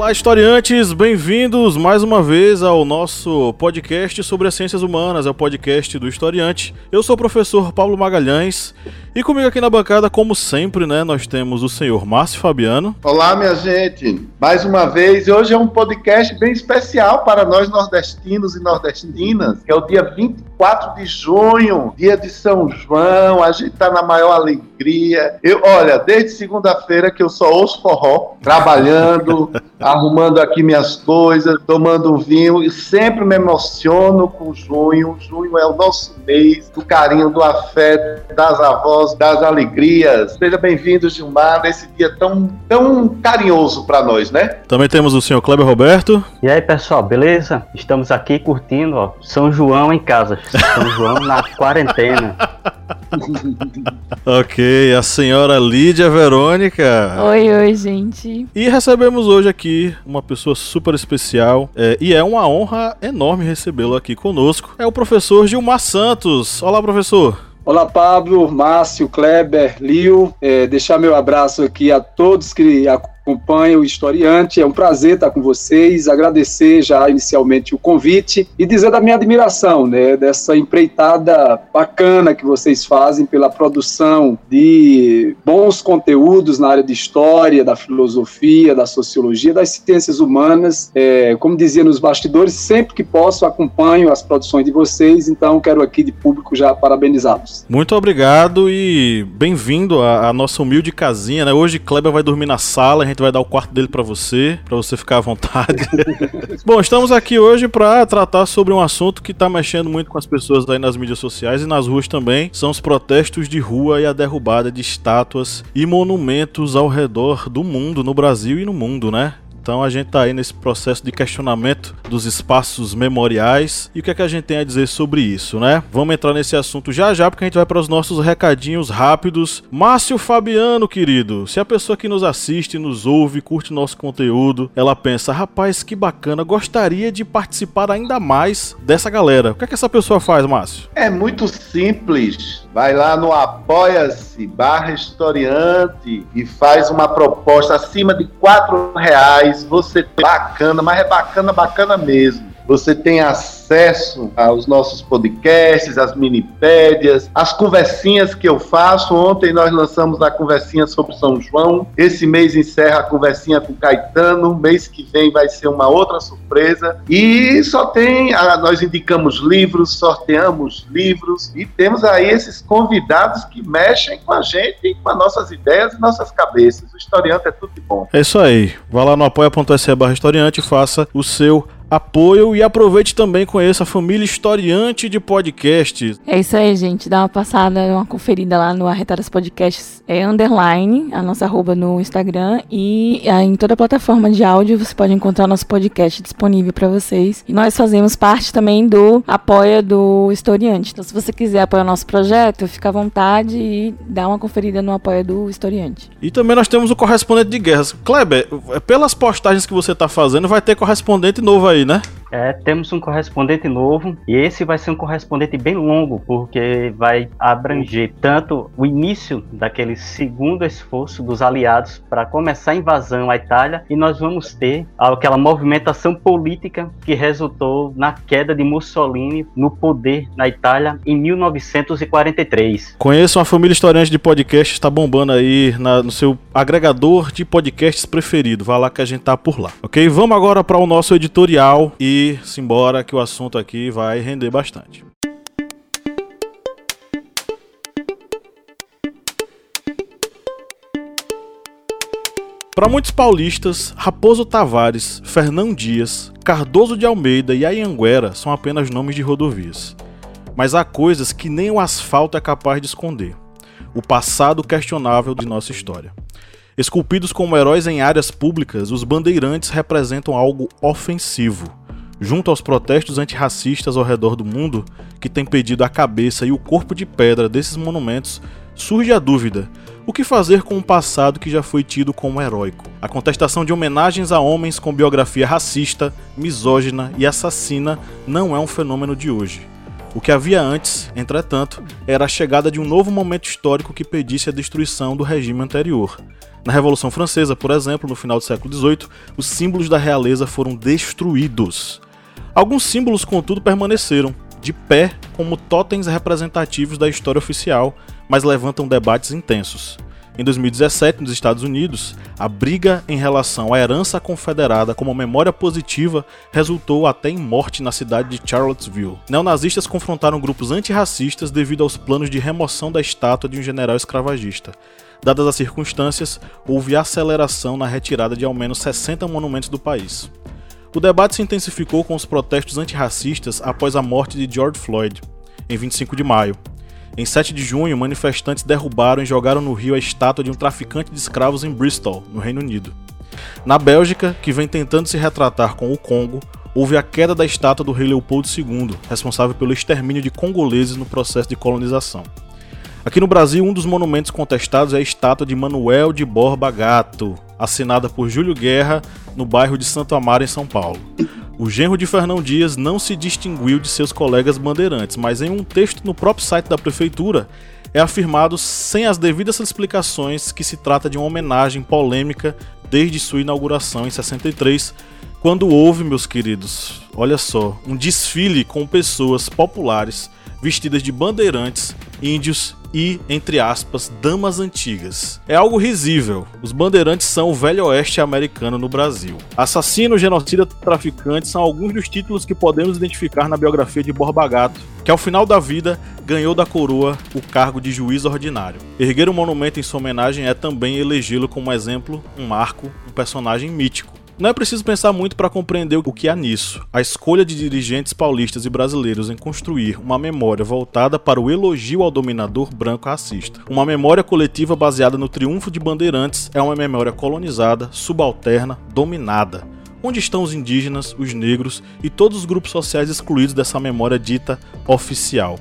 Olá, historiantes, bem-vindos mais uma vez ao nosso podcast sobre as ciências humanas, é o podcast do Historiante. Eu sou o professor Paulo Magalhães e comigo aqui na bancada, como sempre, né, nós temos o senhor Márcio Fabiano. Olá, minha gente, mais uma vez, hoje é um podcast bem especial para nós nordestinos e nordestinas, que é o dia 24 de junho, dia de São João, a gente está na maior alegria. Eu, olha, desde segunda-feira que eu só ouço forró, trabalhando, arrumando aqui minhas coisas, tomando um vinho e sempre me emociono com junho. Junho é o nosso mês do carinho, do afeto, das avós, das alegrias. Seja bem-vindo, Gilmar, nesse dia tão, tão carinhoso para nós, né? Também temos o senhor Kleber Roberto. E aí, pessoal, beleza? Estamos aqui curtindo, ó, São João em casa. São João na quarentena. ok, a senhora Lídia Verônica. Oi, oi, gente. E recebemos hoje aqui uma pessoa super especial é, e é uma honra enorme recebê-lo aqui conosco. É o professor Gilmar Santos. Olá, professor. Olá, Pablo, Márcio, Kleber, Lio. É, deixar meu abraço aqui a todos que acompanha o Historiante. É um prazer estar com vocês, agradecer já inicialmente o convite e dizer da minha admiração, né, dessa empreitada bacana que vocês fazem pela produção de bons conteúdos na área de história, da filosofia, da sociologia, das ciências humanas. É, como dizia nos bastidores, sempre que posso acompanho as produções de vocês, então quero aqui de público já parabenizá-los. Muito obrigado e bem-vindo à, à nossa humilde casinha, né? Hoje Kleber vai dormir na sala, gente vai dar o quarto dele para você, para você ficar à vontade. Bom, estamos aqui hoje para tratar sobre um assunto que tá mexendo muito com as pessoas aí nas mídias sociais e nas ruas também. São os protestos de rua e a derrubada de estátuas e monumentos ao redor do mundo, no Brasil e no mundo, né? Então a gente está aí nesse processo de questionamento dos espaços memoriais e o que é que a gente tem a dizer sobre isso, né? Vamos entrar nesse assunto já já porque a gente vai para os nossos recadinhos rápidos. Márcio Fabiano, querido, se a pessoa que nos assiste, nos ouve, curte nosso conteúdo, ela pensa, rapaz, que bacana, gostaria de participar ainda mais dessa galera. O que é que essa pessoa faz, Márcio? É muito simples. Vai lá no Apoia-se barra historiante e faz uma proposta acima de quatro reais. Você bacana, mas é bacana, bacana mesmo. Você tem acesso aos nossos podcasts, às minipédias, às conversinhas que eu faço. Ontem nós lançamos a conversinha sobre São João. Esse mês encerra a conversinha com Caetano. Mês que vem vai ser uma outra surpresa. E só tem, nós indicamos livros, sorteamos livros e temos aí esses convidados que mexem com a gente, com as nossas ideias e nossas cabeças. O historiante é tudo de bom. É isso aí. Vá lá no apoia.se barra historiante e faça o seu apoio e aproveite também conheça a família historiante de podcasts. É isso aí, gente. Dá uma passada, uma conferida lá no Arretadas Podcasts, é underline, a nossa arroba no Instagram e em toda a plataforma de áudio você pode encontrar nosso podcast disponível para vocês. E nós fazemos parte também do apoia do historiante. Então, se você quiser apoiar o nosso projeto, fica à vontade e dá uma conferida no apoia do historiante. E também nós temos o correspondente de guerras. Kleber, pelas postagens que você está fazendo, vai ter correspondente novo aí aí, né? É, temos um correspondente novo e esse vai ser um correspondente bem longo, porque vai abranger tanto o início daquele segundo esforço dos aliados para começar a invasão à Itália e nós vamos ter aquela movimentação política que resultou na queda de Mussolini no poder na Itália em 1943. Conheçam a família historiante de podcast, está bombando aí na, no seu agregador de podcasts preferido. Vá lá que a gente tá por lá, ok? Vamos agora para o nosso editorial e simbora que o assunto aqui vai render bastante. Para muitos paulistas, Raposo Tavares, Fernão Dias, Cardoso de Almeida e Ayanguera são apenas nomes de rodovias. Mas há coisas que nem o asfalto é capaz de esconder. O passado questionável de nossa história. Esculpidos como heróis em áreas públicas, os bandeirantes representam algo ofensivo, junto aos protestos antirracistas ao redor do mundo, que têm pedido a cabeça e o corpo de pedra desses monumentos, surge a dúvida: O que fazer com um passado que já foi tido como heróico? A contestação de homenagens a homens com biografia racista, misógina e assassina não é um fenômeno de hoje. O que havia antes, entretanto, era a chegada de um novo momento histórico que pedisse a destruição do regime anterior. Na Revolução Francesa, por exemplo, no final do século XVIII, os símbolos da realeza foram destruídos. Alguns símbolos, contudo, permaneceram, de pé como totens representativos da história oficial, mas levantam debates intensos. Em 2017, nos Estados Unidos, a briga em relação à herança confederada como memória positiva resultou até em morte na cidade de Charlottesville. Neonazistas confrontaram grupos antirracistas devido aos planos de remoção da estátua de um general escravagista. Dadas as circunstâncias, houve aceleração na retirada de ao menos 60 monumentos do país. O debate se intensificou com os protestos antirracistas após a morte de George Floyd, em 25 de maio. Em 7 de junho, manifestantes derrubaram e jogaram no rio a estátua de um traficante de escravos em Bristol, no Reino Unido. Na Bélgica, que vem tentando se retratar com o Congo, houve a queda da estátua do rei Leopoldo II, responsável pelo extermínio de congoleses no processo de colonização. Aqui no Brasil, um dos monumentos contestados é a estátua de Manuel de Borba Gato, assinada por Júlio Guerra no bairro de Santo Amaro, em São Paulo. O genro de Fernão Dias não se distinguiu de seus colegas bandeirantes, mas em um texto no próprio site da prefeitura é afirmado sem as devidas explicações que se trata de uma homenagem polêmica desde sua inauguração em 63, quando houve, meus queridos, olha só, um desfile com pessoas populares vestidas de bandeirantes, índios e, entre aspas, damas antigas. É algo risível. Os bandeirantes são o velho oeste americano no Brasil. Assassino, genocida, traficante são alguns dos títulos que podemos identificar na biografia de Borba Gato, que ao final da vida ganhou da coroa o cargo de juiz ordinário. Erguer um monumento em sua homenagem é também elegê-lo como exemplo, um marco, um personagem mítico. Não é preciso pensar muito para compreender o que há nisso. A escolha de dirigentes paulistas e brasileiros em construir uma memória voltada para o elogio ao dominador branco racista. Uma memória coletiva baseada no triunfo de Bandeirantes é uma memória colonizada, subalterna, dominada. Onde estão os indígenas, os negros e todos os grupos sociais excluídos dessa memória dita oficial?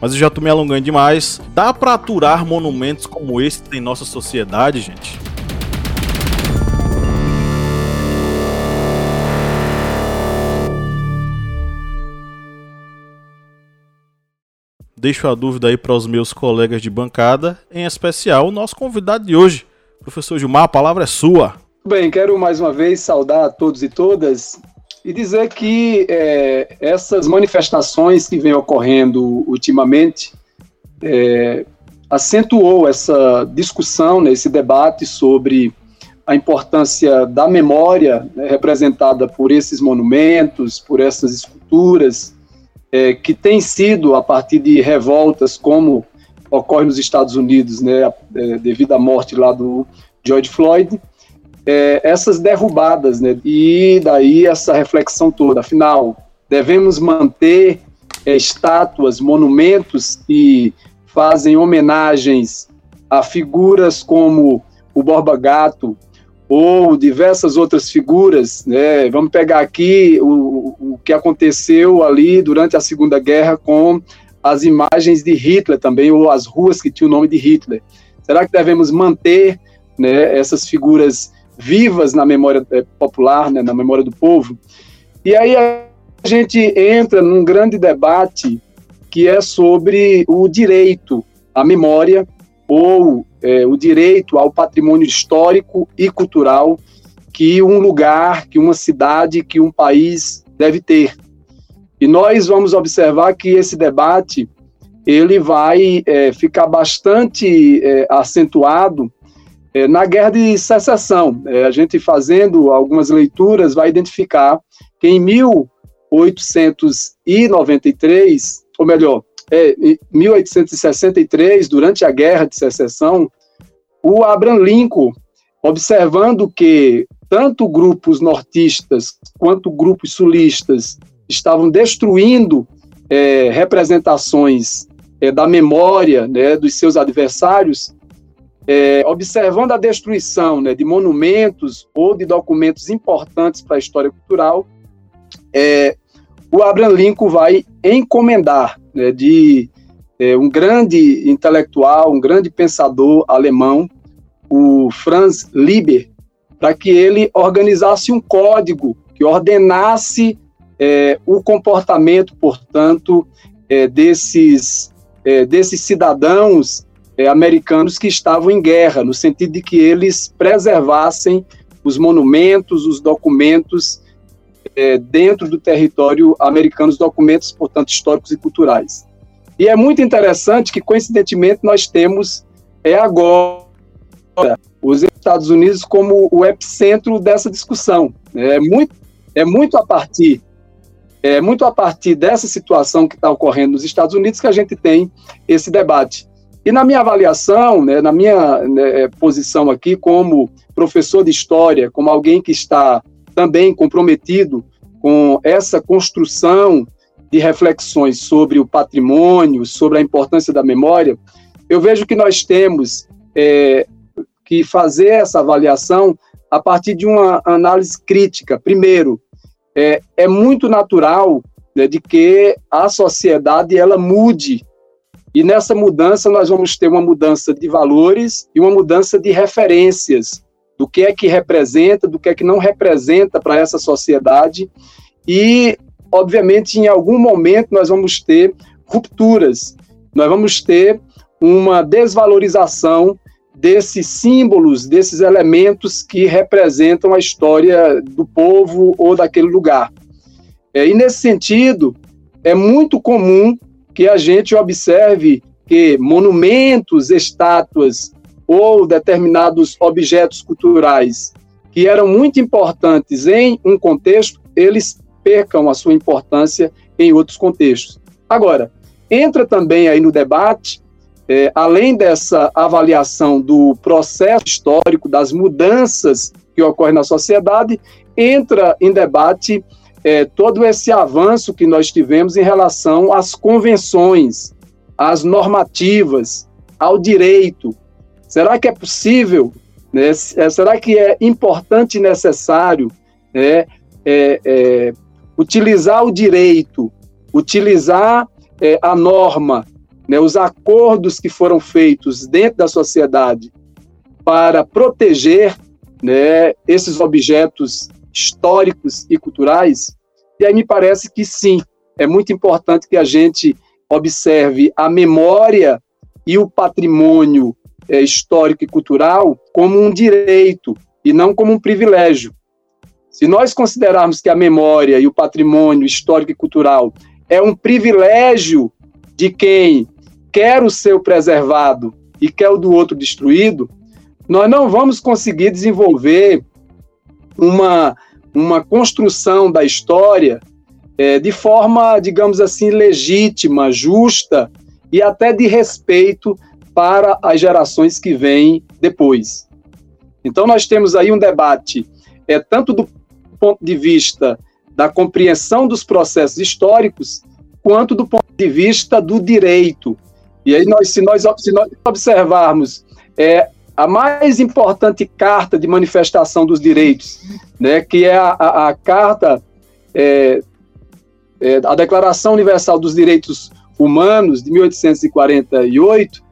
Mas eu já tô me alongando demais. Dá para aturar monumentos como esse em nossa sociedade, gente? Deixo a dúvida aí para os meus colegas de bancada, em especial o nosso convidado de hoje. Professor Gilmar, a palavra é sua. Bem, quero mais uma vez saudar a todos e todas e dizer que é, essas manifestações que vêm ocorrendo ultimamente é, acentuou essa discussão, né, esse debate sobre a importância da memória né, representada por esses monumentos, por essas esculturas, é, que tem sido, a partir de revoltas como ocorre nos Estados Unidos, né, é, devido à morte lá do George Floyd, é, essas derrubadas, né, e daí essa reflexão toda. Afinal, devemos manter é, estátuas, monumentos que fazem homenagens a figuras como o Borba Gato, ou diversas outras figuras, né? Vamos pegar aqui o, o que aconteceu ali durante a Segunda Guerra com as imagens de Hitler também, ou as ruas que tinham o nome de Hitler. Será que devemos manter né, essas figuras vivas na memória é, popular, né, na memória do povo? E aí a gente entra num grande debate que é sobre o direito à memória ou é, o direito ao patrimônio histórico e cultural que um lugar, que uma cidade, que um país deve ter. E nós vamos observar que esse debate ele vai é, ficar bastante é, acentuado é, na guerra de secessão. É, a gente fazendo algumas leituras vai identificar que em 1893, ou melhor, é, em 1863, durante a Guerra de Secessão, o Abraham Lincoln, observando que tanto grupos nortistas quanto grupos sulistas estavam destruindo é, representações é, da memória né, dos seus adversários, é, observando a destruição né, de monumentos ou de documentos importantes para a história cultural, é, o Abraham Lincoln vai encomendar né, de é, um grande intelectual, um grande pensador alemão, o Franz Lieber, para que ele organizasse um código que ordenasse é, o comportamento, portanto, é, desses, é, desses cidadãos é, americanos que estavam em guerra, no sentido de que eles preservassem os monumentos, os documentos é, dentro do território americano, os documentos, portanto, históricos e culturais. E é muito interessante que, coincidentemente, nós temos é agora os Estados Unidos como o epicentro dessa discussão. É muito, é muito a partir é muito a partir dessa situação que está ocorrendo nos Estados Unidos que a gente tem esse debate. E na minha avaliação, né, na minha né, é, posição aqui como professor de história, como alguém que está também comprometido com essa construção de reflexões sobre o patrimônio, sobre a importância da memória, eu vejo que nós temos é, que fazer essa avaliação a partir de uma análise crítica. Primeiro, é, é muito natural né, de que a sociedade ela mude e nessa mudança nós vamos ter uma mudança de valores e uma mudança de referências do que é que representa, do que é que não representa para essa sociedade e obviamente em algum momento nós vamos ter rupturas, nós vamos ter uma desvalorização desses símbolos, desses elementos que representam a história do povo ou daquele lugar. É, e nesse sentido, é muito comum que a gente observe que monumentos, estátuas ou determinados objetos culturais que eram muito importantes em um contexto, eles percam a sua importância em outros contextos. Agora, entra também aí no debate é, além dessa avaliação do processo histórico, das mudanças que ocorrem na sociedade, entra em debate é, todo esse avanço que nós tivemos em relação às convenções, às normativas, ao direito. Será que é possível? Né? É, será que é importante e necessário né, é, é, utilizar o direito, utilizar é, a norma né, os acordos que foram feitos dentro da sociedade para proteger né, esses objetos históricos e culturais. E aí me parece que sim, é muito importante que a gente observe a memória e o patrimônio é, histórico e cultural como um direito e não como um privilégio. Se nós considerarmos que a memória e o patrimônio histórico e cultural é um privilégio de quem quer o seu preservado e quer o do outro destruído, nós não vamos conseguir desenvolver uma, uma construção da história é, de forma, digamos assim, legítima, justa e até de respeito para as gerações que vêm depois. Então, nós temos aí um debate, é, tanto do ponto de vista da compreensão dos processos históricos, quanto do ponto de vista do direito, e aí, nós, se, nós, se nós observarmos é, a mais importante carta de manifestação dos direitos, né, que é a, a, a carta, é, é, a Declaração Universal dos Direitos Humanos, de 1848,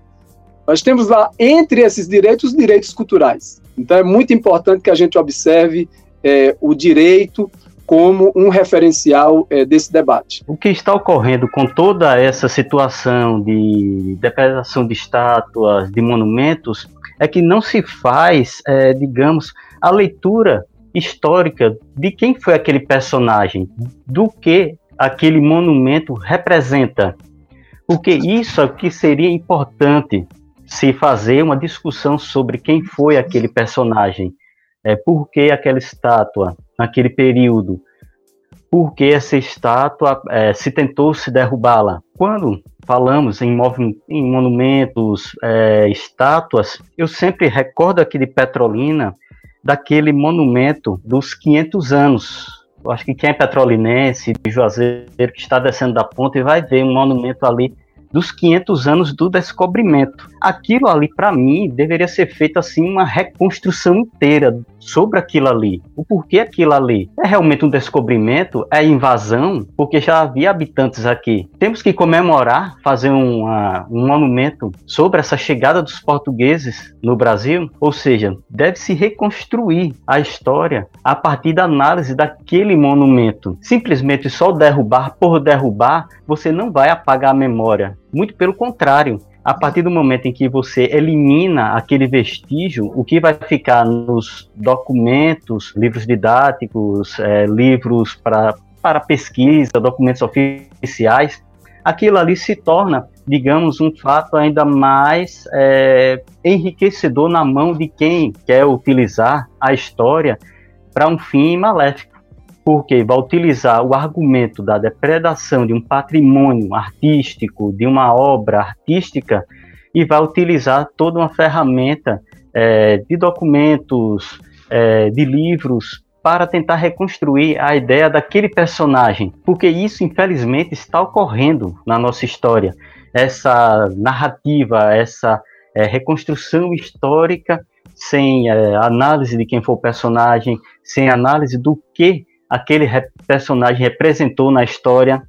nós temos lá, entre esses direitos, os direitos culturais. Então, é muito importante que a gente observe é, o direito como um referencial é, desse debate. O que está ocorrendo com toda essa situação de depredação de estátuas, de monumentos, é que não se faz, é, digamos, a leitura histórica de quem foi aquele personagem, do que aquele monumento representa. Porque isso é que seria importante se fazer uma discussão sobre quem foi aquele personagem, é, por que aquela estátua, naquele período, por que essa estátua é, se tentou se derrubá-la. Quando falamos em, em monumentos, é, estátuas, eu sempre recordo aqui de Petrolina, daquele monumento dos 500 anos. Eu acho que quem é petrolinense, de Juazeiro, que está descendo da ponte, vai ver um monumento ali dos 500 anos do descobrimento. Aquilo ali, para mim, deveria ser feito assim uma reconstrução inteira sobre aquilo ali. O porquê aquilo ali? É realmente um descobrimento? É invasão? Porque já havia habitantes aqui. Temos que comemorar, fazer uma, um monumento sobre essa chegada dos portugueses no Brasil? Ou seja, deve-se reconstruir a história a partir da análise daquele monumento. Simplesmente só derrubar por derrubar, você não vai apagar a memória. Muito pelo contrário, a partir do momento em que você elimina aquele vestígio, o que vai ficar nos documentos, livros didáticos, é, livros para, para pesquisa, documentos oficiais, aquilo ali se torna, digamos, um fato ainda mais é, enriquecedor na mão de quem quer utilizar a história para um fim maléfico porque vai utilizar o argumento da depredação de um patrimônio artístico, de uma obra artística, e vai utilizar toda uma ferramenta é, de documentos, é, de livros, para tentar reconstruir a ideia daquele personagem, porque isso, infelizmente, está ocorrendo na nossa história. Essa narrativa, essa é, reconstrução histórica sem é, análise de quem foi o personagem, sem análise do que aquele personagem representou na história.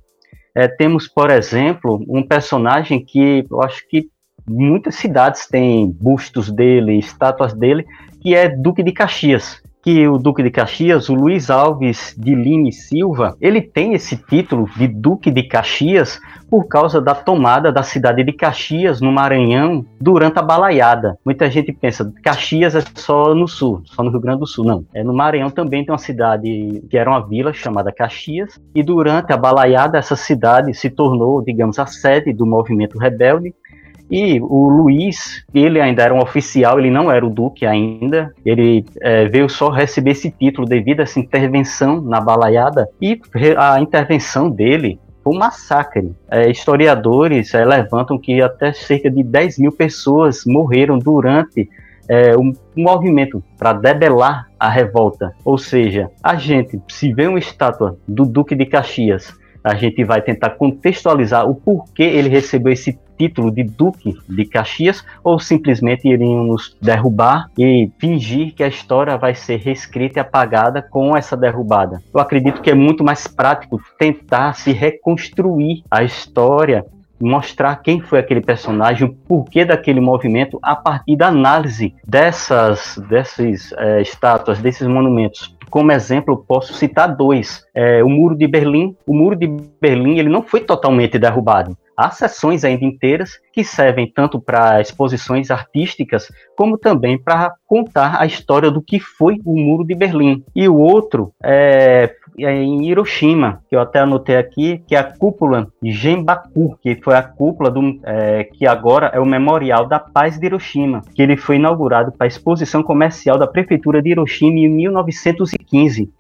É, temos, por exemplo, um personagem que eu acho que muitas cidades têm bustos dele, estátuas dele, que é Duque de Caxias que o Duque de Caxias, o Luiz Alves de Lima e Silva, ele tem esse título de Duque de Caxias por causa da tomada da cidade de Caxias, no Maranhão, durante a balaiada. Muita gente pensa, Caxias é só no sul, só no Rio Grande do Sul. Não. É no Maranhão também tem uma cidade que era uma vila chamada Caxias, e durante a balaiada essa cidade se tornou, digamos, a sede do movimento rebelde, e o Luiz, ele ainda era um oficial, ele não era o duque ainda. Ele é, veio só receber esse título devido a essa intervenção na balaiada. E a intervenção dele foi um massacre. É, historiadores é, levantam que até cerca de 10 mil pessoas morreram durante é, um, movimento para debelar a revolta. Ou seja, a gente, se vê uma estátua do Duque de Caxias a gente vai tentar contextualizar o porquê ele recebeu esse título de Duque de Caxias, ou simplesmente iríamos derrubar e fingir que a história vai ser reescrita e apagada com essa derrubada. Eu acredito que é muito mais prático tentar se reconstruir a história mostrar quem foi aquele personagem, o porquê daquele movimento a partir da análise dessas, dessas é, estátuas, desses monumentos. Como exemplo, posso citar dois. É, o Muro de Berlim. O Muro de Berlim ele não foi totalmente derrubado. Há sessões ainda inteiras que servem tanto para exposições artísticas, como também para contar a história do que foi o Muro de Berlim. E o outro é, é em Hiroshima, que eu até anotei aqui, que é a cúpula Genbaku, que foi a cúpula do, é, que agora é o Memorial da Paz de Hiroshima, que ele foi inaugurado para a exposição comercial da Prefeitura de Hiroshima em 1915.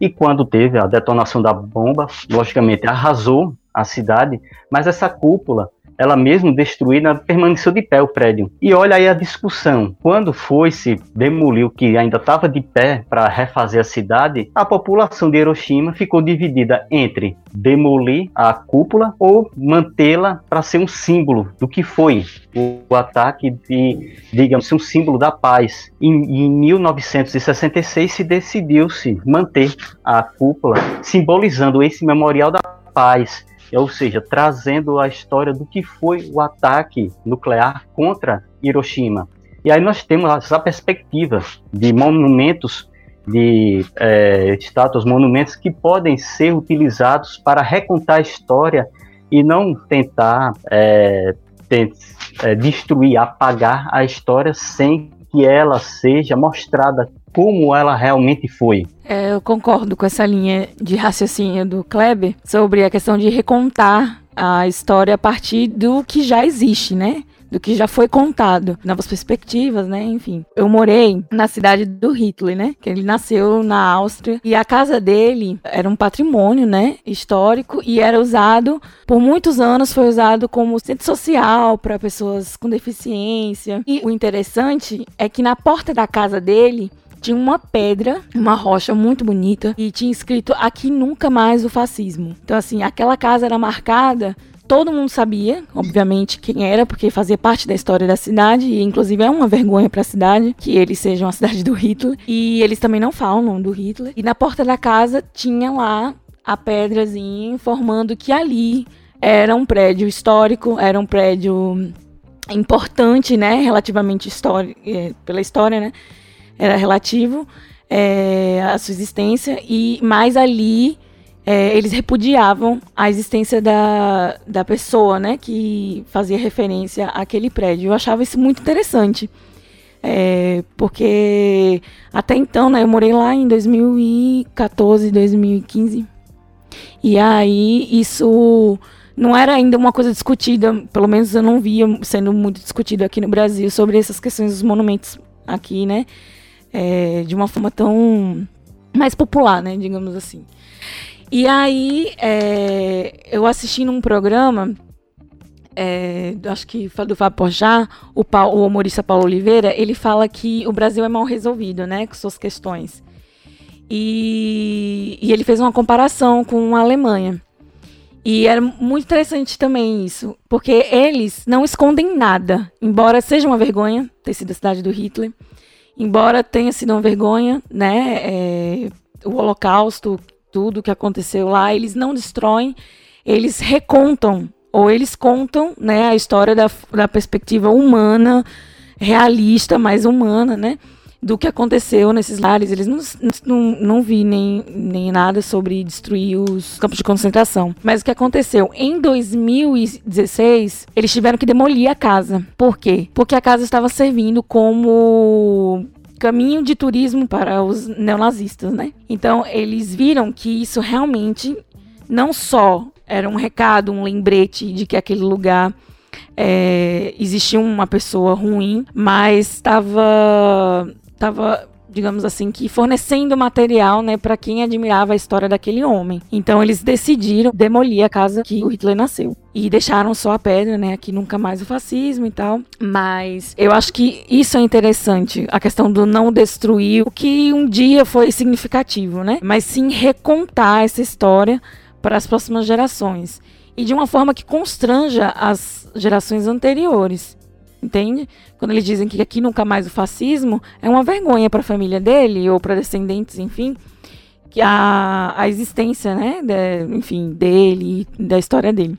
E quando teve a detonação da bomba, logicamente arrasou a cidade, mas essa cúpula ela mesmo destruída, permaneceu de pé o prédio. E olha aí a discussão. Quando foi-se demolir o que ainda estava de pé para refazer a cidade, a população de Hiroshima ficou dividida entre demolir a cúpula ou mantê-la para ser um símbolo do que foi o ataque de, digamos, um símbolo da paz. Em, em 1966 se decidiu-se manter a cúpula, simbolizando esse memorial da paz ou seja, trazendo a história do que foi o ataque nuclear contra Hiroshima. E aí nós temos essa perspectiva de monumentos, de é, estátuas, monumentos que podem ser utilizados para recontar a história e não tentar é, é, destruir, apagar a história sem que ela seja mostrada como ela realmente foi. É, eu concordo com essa linha de raciocínio do Kleber sobre a questão de recontar a história a partir do que já existe, né? Do que já foi contado, novas perspectivas, né? Enfim, eu morei na cidade do Hitler, né? Que ele nasceu na Áustria e a casa dele era um patrimônio, né? Histórico e era usado por muitos anos foi usado como centro social para pessoas com deficiência. E o interessante é que na porta da casa dele tinha uma pedra, uma rocha muito bonita e tinha escrito aqui nunca mais o fascismo. Então assim, aquela casa era marcada todo mundo sabia, obviamente, quem era, porque fazia parte da história da cidade, e inclusive é uma vergonha para a cidade que eles sejam a cidade do Hitler. E eles também não falam do Hitler. E na porta da casa tinha lá a pedrazinha informando que ali era um prédio histórico, era um prédio importante, né, relativamente história, é, pela história, né, era relativo é, sua existência e mais ali é, eles repudiavam a existência da, da pessoa, né, que fazia referência àquele prédio. Eu achava isso muito interessante, é, porque até então, né, eu morei lá em 2014, 2015, e aí isso não era ainda uma coisa discutida, pelo menos eu não via sendo muito discutido aqui no Brasil sobre essas questões dos monumentos aqui, né, é, de uma forma tão mais popular, né, digamos assim. E aí, é, eu assisti num programa, é, acho que do Fábio Porchat, o, o humorista Paulo Oliveira, ele fala que o Brasil é mal resolvido, né, com suas questões. E, e ele fez uma comparação com a Alemanha. E era muito interessante também isso, porque eles não escondem nada, embora seja uma vergonha ter sido a cidade do Hitler, embora tenha sido uma vergonha, né, é, o Holocausto tudo que aconteceu lá, eles não destroem, eles recontam, ou eles contam né, a história da, da perspectiva humana, realista, mais humana, né? do que aconteceu nesses lares. Eles não, não, não vi nem, nem nada sobre destruir os campos de concentração. Mas o que aconteceu? Em 2016, eles tiveram que demolir a casa. Por quê? Porque a casa estava servindo como caminho de turismo para os neonazistas, né? Então eles viram que isso realmente não só era um recado, um lembrete de que aquele lugar é, existia uma pessoa ruim, mas estava estava digamos assim, que fornecendo material, né, para quem admirava a história daquele homem. Então eles decidiram demolir a casa que o Hitler nasceu e deixaram só a pedra, né, aqui nunca mais o fascismo e tal. Mas eu acho que isso é interessante, a questão do não destruir o que um dia foi significativo, né, mas sim recontar essa história para as próximas gerações e de uma forma que constranja as gerações anteriores entende? Quando eles dizem que aqui nunca mais o fascismo, é uma vergonha para a família dele ou para descendentes, enfim, que a, a existência, né, de, enfim, dele, da história dele.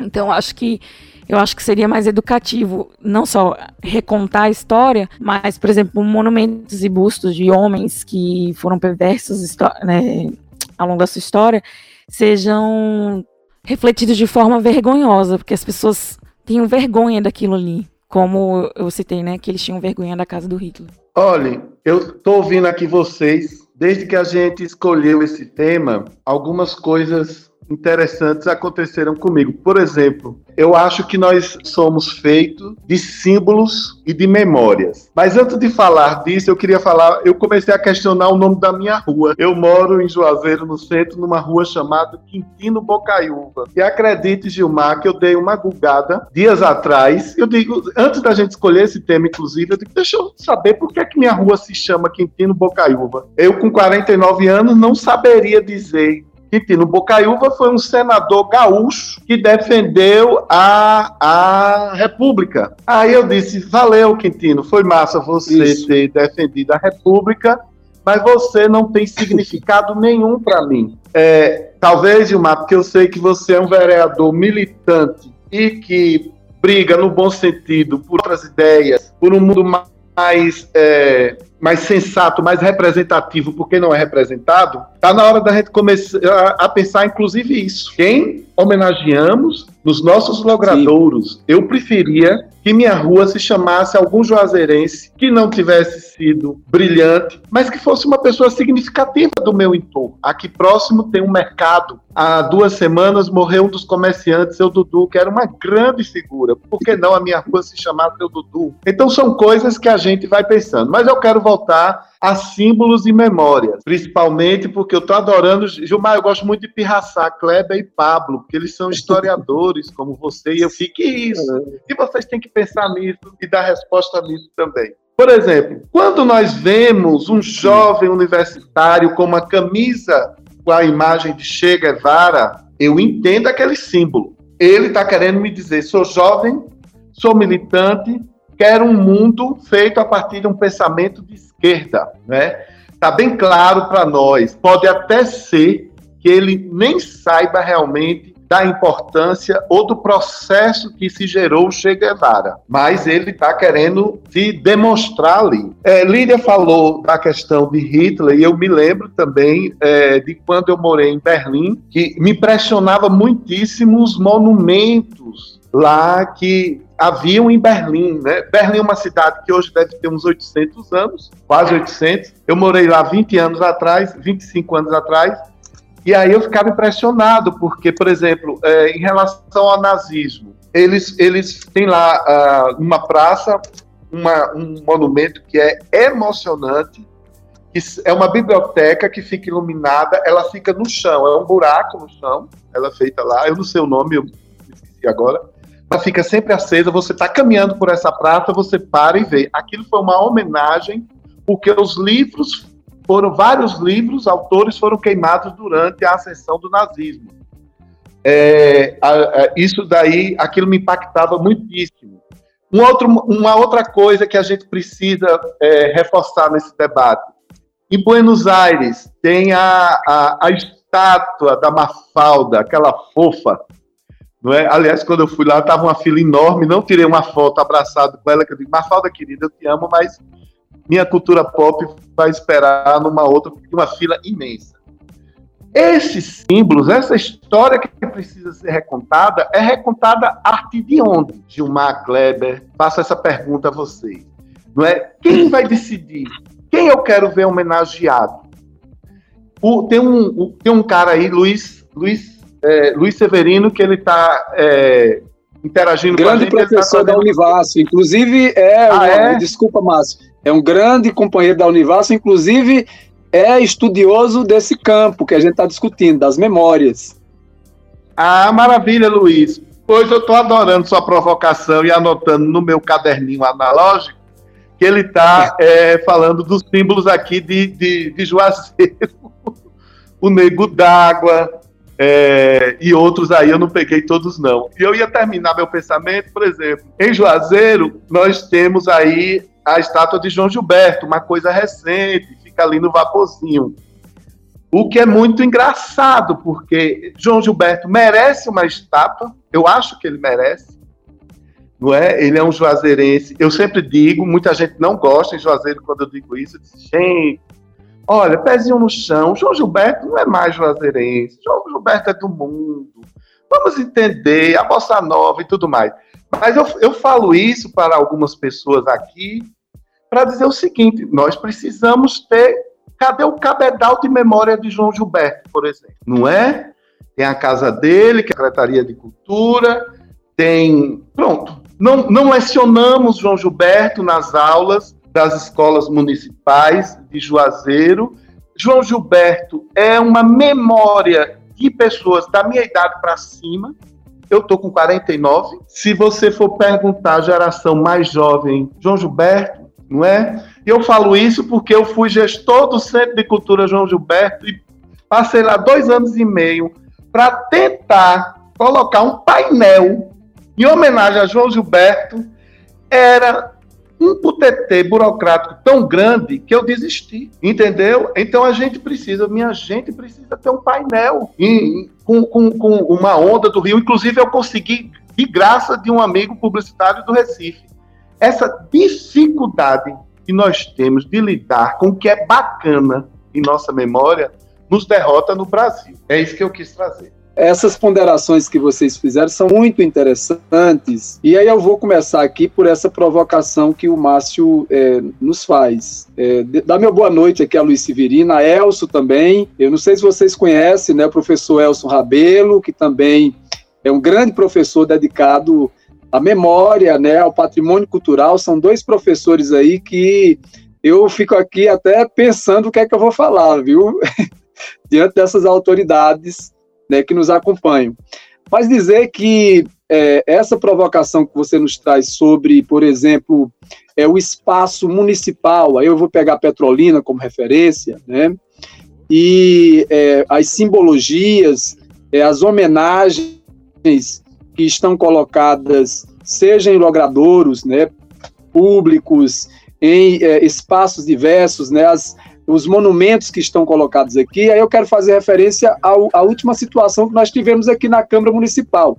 Então, acho que eu acho que seria mais educativo não só recontar a história, mas, por exemplo, monumentos e bustos de homens que foram perversos né, ao longo da sua história sejam refletidos de forma vergonhosa, porque as pessoas tenham vergonha daquilo ali, como eu citei, né, que eles tinham vergonha da casa do Hitler. Olha, eu tô ouvindo aqui vocês, desde que a gente escolheu esse tema, algumas coisas interessantes aconteceram comigo. Por exemplo, eu acho que nós somos feitos de símbolos e de memórias. Mas antes de falar disso, eu queria falar, eu comecei a questionar o nome da minha rua. Eu moro em Juazeiro, no centro, numa rua chamada Quintino Bocaiúva. E acredite, Gilmar, que eu dei uma gulgada dias atrás. Eu digo, antes da gente escolher esse tema, inclusive, eu digo, deixa eu saber por que, é que minha rua se chama Quintino Bocaiúva. Eu, com 49 anos, não saberia dizer Quintino Bocaiúva foi um senador gaúcho que defendeu a, a República. Aí eu disse: valeu, Quintino, foi massa você Isso. ter defendido a República, mas você não tem significado nenhum para mim. É, talvez, Gilmar, porque eu sei que você é um vereador militante e que briga no bom sentido por outras ideias, por um mundo mais. É, mais sensato, mais representativo, porque não é representado, está na hora da gente começar a pensar, inclusive, isso. Quem homenageamos nos nossos logradouros? Sim. Eu preferia que minha rua se chamasse algum juazeirense que não tivesse sido brilhante, mas que fosse uma pessoa significativa do meu entorno. Aqui próximo tem um mercado. Há duas semanas morreu um dos comerciantes, seu Dudu, que era uma grande figura. Por que não a minha rua se chamar seu Dudu? Então são coisas que a gente vai pensando. Mas eu quero voltar a símbolos e memórias, principalmente porque eu estou adorando. Gilmar, eu gosto muito de pirraçar Kleber e Pablo, porque eles são historiadores como você, e eu fico isso. E vocês têm que pensar nisso e dar resposta nisso também. Por exemplo, quando nós vemos um jovem universitário com uma camisa com a imagem de Che Guevara, eu entendo aquele símbolo. ele está querendo me dizer: sou jovem, sou militante, quero um mundo feito a partir de um pensamento de esquerda, né? Está bem claro para nós. Pode até ser que ele nem saiba realmente da importância ou do processo que se gerou o Che Guevara, mas ele está querendo se demonstrar ali. É, Lídia falou da questão de Hitler e eu me lembro também é, de quando eu morei em Berlim, que me impressionava muitíssimo os monumentos lá que haviam em Berlim. Né? Berlim é uma cidade que hoje deve ter uns 800 anos, quase 800. Eu morei lá 20 anos atrás, 25 anos atrás, e aí eu ficava impressionado, porque, por exemplo, é, em relação ao nazismo, eles, eles têm lá uh, uma praça, uma, um monumento que é emocionante, que é uma biblioteca que fica iluminada, ela fica no chão, é um buraco no chão, ela é feita lá, eu não sei o nome, eu esqueci agora, ela fica sempre acesa, você está caminhando por essa praça, você para e vê. Aquilo foi uma homenagem, porque os livros foram vários livros, autores foram queimados durante a ascensão do nazismo. É, a, a, isso daí, aquilo me impactava muitíssimo. Um outro, uma outra coisa que a gente precisa é, reforçar nesse debate. Em Buenos Aires tem a, a, a estátua da Mafalda, aquela fofa, não é? Aliás, quando eu fui lá, estava uma fila enorme, não tirei uma foto abraçado com ela, que eu digo, Mafalda, querida, eu te amo, mas minha cultura pop vai esperar numa outra, uma fila imensa. Esses símbolos, essa história que precisa ser recontada, é recontada a partir de onde? Gilmar Kleber, faço essa pergunta a vocês. Não é? Quem vai decidir? Quem eu quero ver homenageado? O, tem, um, o, tem um cara aí, Luiz, Luiz, é, Luiz Severino, que ele está é, interagindo Grande com a gente. Grande professor tá da Univasso, inclusive é, ah, é? desculpa, Márcio, é um grande companheiro da Univasso, inclusive é estudioso desse campo que a gente está discutindo, das memórias. Ah, maravilha, Luiz. Pois eu estou adorando sua provocação e anotando no meu caderninho analógico que ele está é, falando dos símbolos aqui de, de, de Juazeiro. o Nego d'Água, é, e outros aí eu não peguei todos não. E eu ia terminar meu pensamento, por exemplo, em Juazeiro nós temos aí a estátua de João Gilberto, uma coisa recente, fica ali no vaporzinho. O que é muito engraçado, porque João Gilberto merece uma estátua, eu acho que ele merece, não é? Ele é um juazeirense. Eu sempre digo, muita gente não gosta em Juazeiro quando eu digo isso. Eu disse, gente, olha, pezinho no chão, João Gilberto não é mais juazeirense, João Gilberto é do mundo. Vamos entender a bossa nova e tudo mais. Mas eu, eu falo isso para algumas pessoas aqui para dizer o seguinte: nós precisamos ter. Cadê o cabedal de memória de João Gilberto, por exemplo? Não é? Tem a casa dele, que é a Secretaria de Cultura, tem. Pronto. Não, não lecionamos João Gilberto nas aulas das escolas municipais de Juazeiro. João Gilberto é uma memória de pessoas da minha idade para cima, eu tô com 49. Se você for perguntar a geração mais jovem, João Gilberto, não é? E eu falo isso porque eu fui gestor do Centro de Cultura João Gilberto e passei lá dois anos e meio para tentar colocar um painel em homenagem a João Gilberto. Era um putetê burocrático tão grande que eu desisti, entendeu? Então a gente precisa, minha gente precisa ter um painel em, com, com, com uma onda do Rio. Inclusive eu consegui de graça de um amigo publicitário do Recife. Essa dificuldade que nós temos de lidar com o que é bacana em nossa memória nos derrota no Brasil. É isso que eu quis trazer. Essas ponderações que vocês fizeram são muito interessantes. E aí eu vou começar aqui por essa provocação que o Márcio é, nos faz. É, dá meu boa noite aqui a Luiz Severina, a Elcio também. Eu não sei se vocês conhecem, né, o professor Elcio Rabelo, que também é um grande professor dedicado à memória, né, ao patrimônio cultural. São dois professores aí que eu fico aqui até pensando o que é que eu vou falar, viu? Diante dessas autoridades né, que nos acompanham. Mas dizer que é, essa provocação que você nos traz sobre, por exemplo, é o espaço municipal, aí eu vou pegar Petrolina como referência, né, e é, as simbologias, é, as homenagens que estão colocadas, seja em logradouros, né, públicos, em é, espaços diversos, né, as, os monumentos que estão colocados aqui. Aí eu quero fazer referência à última situação que nós tivemos aqui na Câmara Municipal.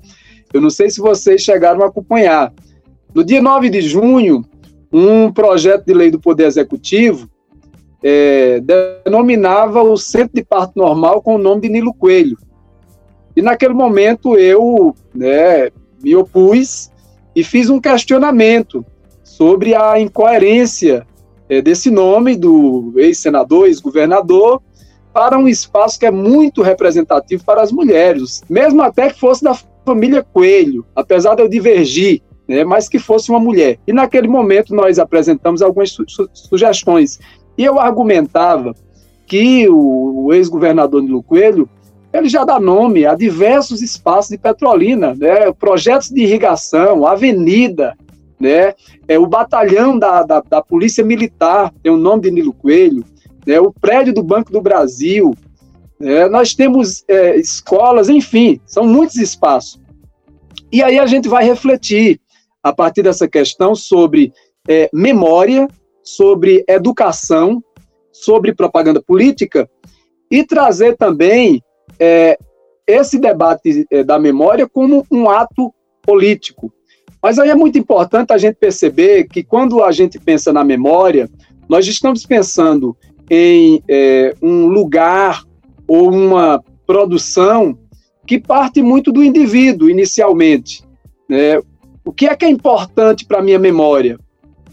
Eu não sei se vocês chegaram a acompanhar. No dia 9 de junho, um projeto de lei do Poder Executivo é, denominava o Centro de Parto Normal com o nome de Nilo Coelho. E naquele momento eu né, me opus e fiz um questionamento sobre a incoerência é, desse nome do ex-senador, ex-governador, para um espaço que é muito representativo para as mulheres, mesmo até que fosse da família Coelho, apesar de eu divergir, né, mas que fosse uma mulher. E naquele momento nós apresentamos algumas su sugestões. E eu argumentava que o, o ex-governador Nilo Coelho ele já dá nome a diversos espaços de Petrolina, né, projetos de irrigação, avenida, né, é, o batalhão da, da, da Polícia Militar, tem o nome de Nilo Coelho, né, o prédio do Banco do Brasil, né, nós temos é, escolas, enfim, são muitos espaços. E aí a gente vai refletir, a partir dessa questão, sobre é, memória, sobre educação, sobre propaganda política, e trazer também é, esse debate é, da memória como um ato político. Mas aí é muito importante a gente perceber que quando a gente pensa na memória, nós estamos pensando em é, um lugar ou uma produção que parte muito do indivíduo inicialmente. Né? O que é que é importante para a minha memória?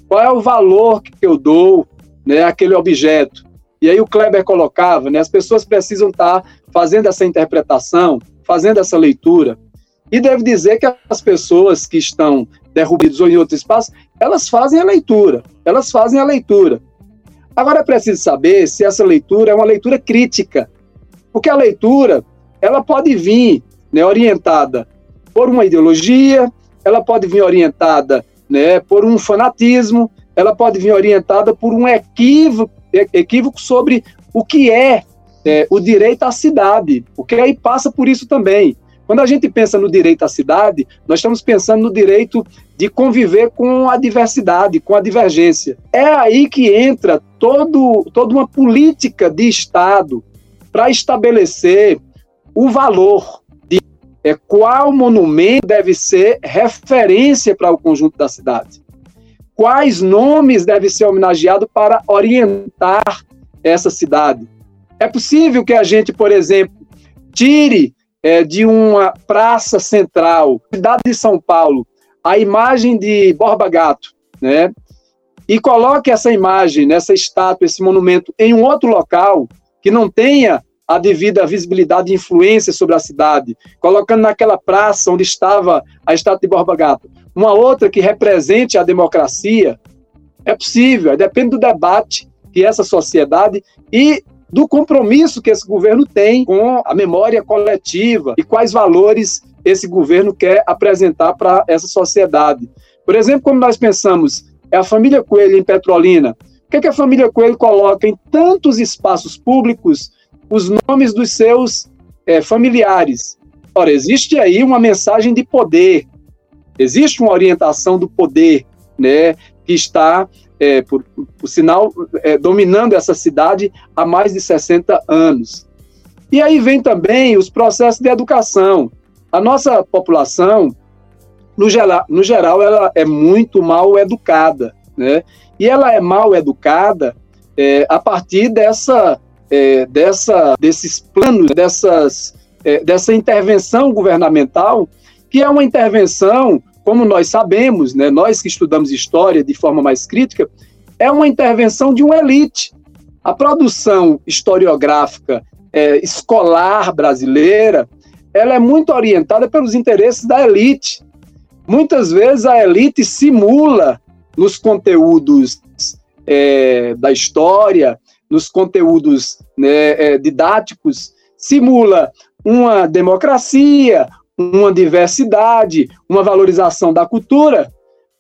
Qual é o valor que eu dou né, àquele objeto? E aí o Kleber colocava, né, as pessoas precisam estar tá fazendo essa interpretação, fazendo essa leitura. E devo dizer que as pessoas que estão derrubidas ou em outro espaço, elas fazem a leitura, elas fazem a leitura. Agora é preciso saber se essa leitura é uma leitura crítica, porque a leitura ela pode vir né, orientada por uma ideologia, ela pode vir orientada né, por um fanatismo, ela pode vir orientada por um equívoco, equívoco sobre o que é é, o direito à cidade, porque aí passa por isso também. Quando a gente pensa no direito à cidade, nós estamos pensando no direito de conviver com a diversidade, com a divergência. É aí que entra todo, toda uma política de Estado para estabelecer o valor de é, qual monumento deve ser referência para o conjunto da cidade. Quais nomes devem ser homenageados para orientar essa cidade é possível que a gente, por exemplo, tire é, de uma praça central, cidade de São Paulo, a imagem de Borba Gato, né? E coloque essa imagem, nessa estátua, esse monumento em um outro local que não tenha a devida visibilidade e influência sobre a cidade, colocando naquela praça onde estava a estátua de Borba Gato, uma outra que represente a democracia, é possível, depende do debate que essa sociedade e do compromisso que esse governo tem com a memória coletiva e quais valores esse governo quer apresentar para essa sociedade. Por exemplo, quando nós pensamos é a família Coelho em Petrolina, o que, é que a família Coelho coloca em tantos espaços públicos os nomes dos seus é, familiares? Ora, existe aí uma mensagem de poder, existe uma orientação do poder, né, que está é, por, por, sinal, é, dominando essa cidade há mais de 60 anos. E aí vem também os processos de educação. A nossa população, no geral, no geral ela é muito mal educada, né? E ela é mal educada é, a partir dessa, é, dessa, desses planos, dessas, é, dessa intervenção governamental, que é uma intervenção como nós sabemos, né, nós que estudamos história de forma mais crítica, é uma intervenção de uma elite. A produção historiográfica é, escolar brasileira, ela é muito orientada pelos interesses da elite. Muitas vezes a elite simula nos conteúdos é, da história, nos conteúdos né, é, didáticos, simula uma democracia, uma diversidade, uma valorização da cultura,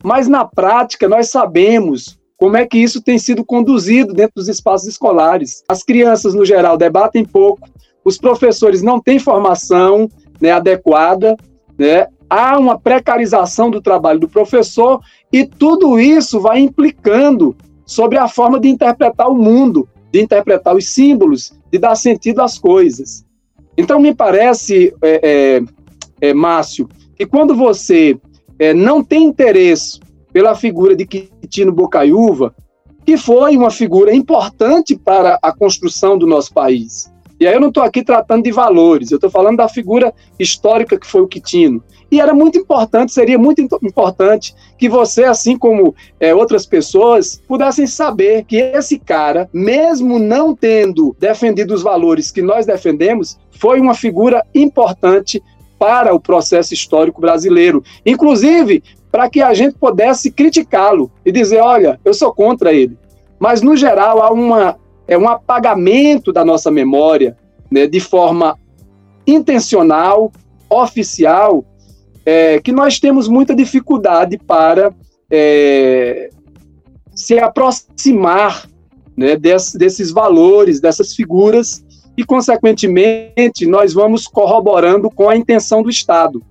mas na prática nós sabemos como é que isso tem sido conduzido dentro dos espaços escolares. As crianças, no geral, debatem pouco, os professores não têm formação né, adequada, né, há uma precarização do trabalho do professor e tudo isso vai implicando sobre a forma de interpretar o mundo, de interpretar os símbolos, de dar sentido às coisas. Então, me parece, é, é, é, Márcio, que quando você é, não tem interesse pela figura de Quitino Bocaiúva, que foi uma figura importante para a construção do nosso país. E aí eu não estou aqui tratando de valores, eu estou falando da figura histórica que foi o Quitino. E era muito importante, seria muito importante que você, assim como é, outras pessoas, pudessem saber que esse cara, mesmo não tendo defendido os valores que nós defendemos, foi uma figura importante para o processo histórico brasileiro. Inclusive, para que a gente pudesse criticá-lo e dizer: olha, eu sou contra ele. Mas, no geral, há uma, é um apagamento da nossa memória né, de forma intencional, oficial, é, que nós temos muita dificuldade para é, se aproximar né, desse, desses valores, dessas figuras, e, consequentemente, nós vamos corroborando com a intenção do Estado.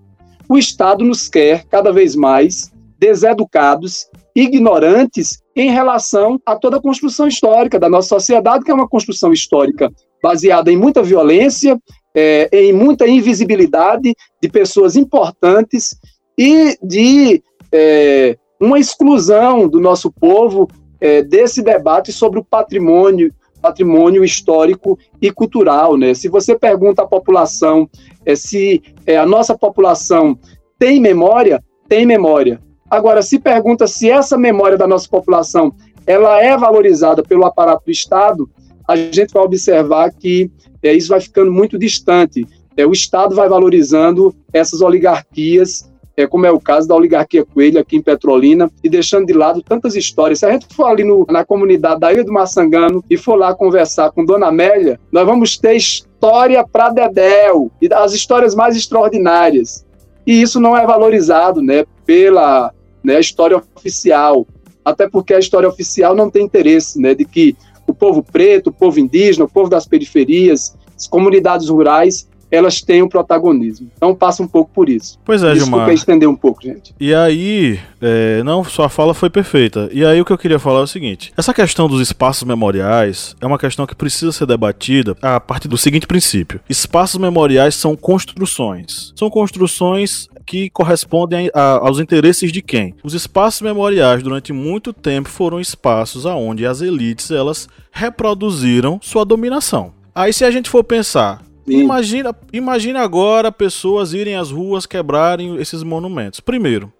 O Estado nos quer cada vez mais deseducados, ignorantes em relação a toda a construção histórica da nossa sociedade, que é uma construção histórica baseada em muita violência, é, em muita invisibilidade de pessoas importantes e de é, uma exclusão do nosso povo é, desse debate sobre o patrimônio patrimônio histórico e cultural, né? Se você pergunta à população é, se é, a nossa população tem memória, tem memória. Agora, se pergunta se essa memória da nossa população ela é valorizada pelo aparato do Estado, a gente vai observar que é, isso vai ficando muito distante. É, o Estado vai valorizando essas oligarquias, é, como é o caso da oligarquia Coelho aqui em Petrolina, e deixando de lado tantas histórias. Se a gente for ali no, na comunidade da Ilha do Massangano e for lá conversar com Dona Amélia, nós vamos ter história para Dedéu, e as histórias mais extraordinárias. E isso não é valorizado né, pela né, história oficial, até porque a história oficial não tem interesse né, de que o povo preto, o povo indígena, o povo das periferias, as comunidades rurais, elas têm um protagonismo. Então passa um pouco por isso. Pois é, Desculpa Gilmar. estender um pouco, gente. E aí, é, não, sua fala foi perfeita. E aí o que eu queria falar é o seguinte: essa questão dos espaços memoriais é uma questão que precisa ser debatida a partir do seguinte princípio: espaços memoriais são construções. São construções que correspondem a, aos interesses de quem? Os espaços memoriais durante muito tempo foram espaços aonde as elites elas reproduziram sua dominação. Aí se a gente for pensar, imagina, imagina agora pessoas irem às ruas quebrarem esses monumentos. Primeiro,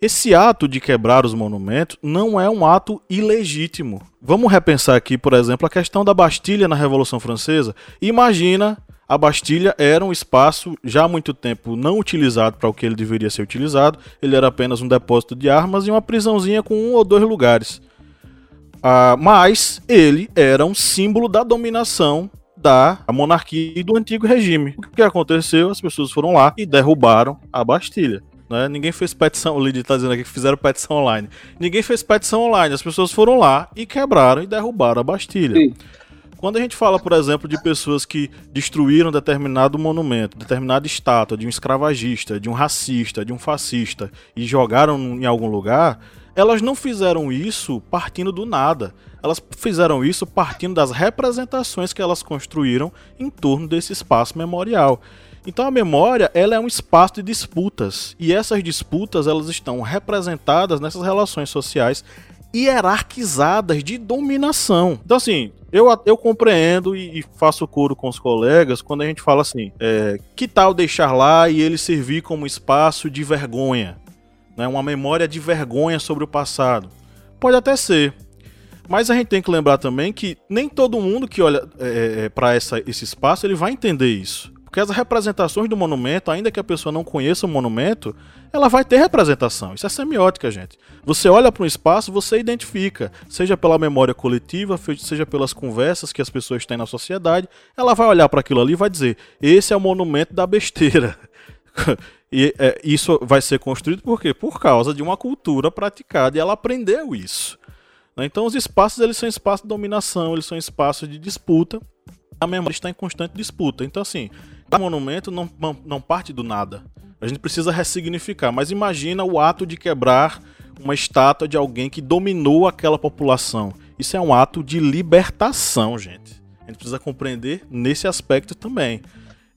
esse ato de quebrar os monumentos não é um ato ilegítimo. Vamos repensar aqui, por exemplo, a questão da Bastilha na Revolução Francesa. Imagina a Bastilha era um espaço já há muito tempo não utilizado para o que ele deveria ser utilizado. Ele era apenas um depósito de armas e uma prisãozinha com um ou dois lugares. Ah, mas ele era um símbolo da dominação da monarquia e do antigo regime. O que aconteceu? As pessoas foram lá e derrubaram a Bastilha. Né? Ninguém fez petição, o Lidia está dizendo aqui que fizeram petição online. Ninguém fez petição online, as pessoas foram lá e quebraram e derrubaram a Bastilha. Sim. Quando a gente fala, por exemplo, de pessoas que destruíram determinado monumento, determinada estátua de um escravagista, de um racista, de um fascista e jogaram em algum lugar, elas não fizeram isso partindo do nada. Elas fizeram isso partindo das representações que elas construíram em torno desse espaço memorial. Então a memória ela é um espaço de disputas e essas disputas elas estão representadas nessas relações sociais hierarquizadas de dominação. Então, assim, eu, eu compreendo e, e faço coro com os colegas quando a gente fala assim: é, que tal deixar lá e ele servir como espaço de vergonha? Né, uma memória de vergonha sobre o passado. Pode até ser. Mas a gente tem que lembrar também que nem todo mundo que olha é, é, para esse espaço ele vai entender isso. Porque as representações do monumento, ainda que a pessoa não conheça o monumento, ela vai ter representação. Isso é semiótica, gente. Você olha para um espaço, você identifica, seja pela memória coletiva, seja pelas conversas que as pessoas têm na sociedade, ela vai olhar para aquilo ali e vai dizer: esse é o monumento da besteira. e é, isso vai ser construído por quê? Por causa de uma cultura praticada e ela aprendeu isso. Né? Então, os espaços eles são espaços de dominação, eles são espaços de disputa. A memória está em constante disputa. Então, assim, O monumento não, não, parte do nada. A gente precisa ressignificar. Mas imagina o ato de quebrar uma estátua de alguém que dominou aquela população. Isso é um ato de libertação, gente. A gente precisa compreender nesse aspecto também.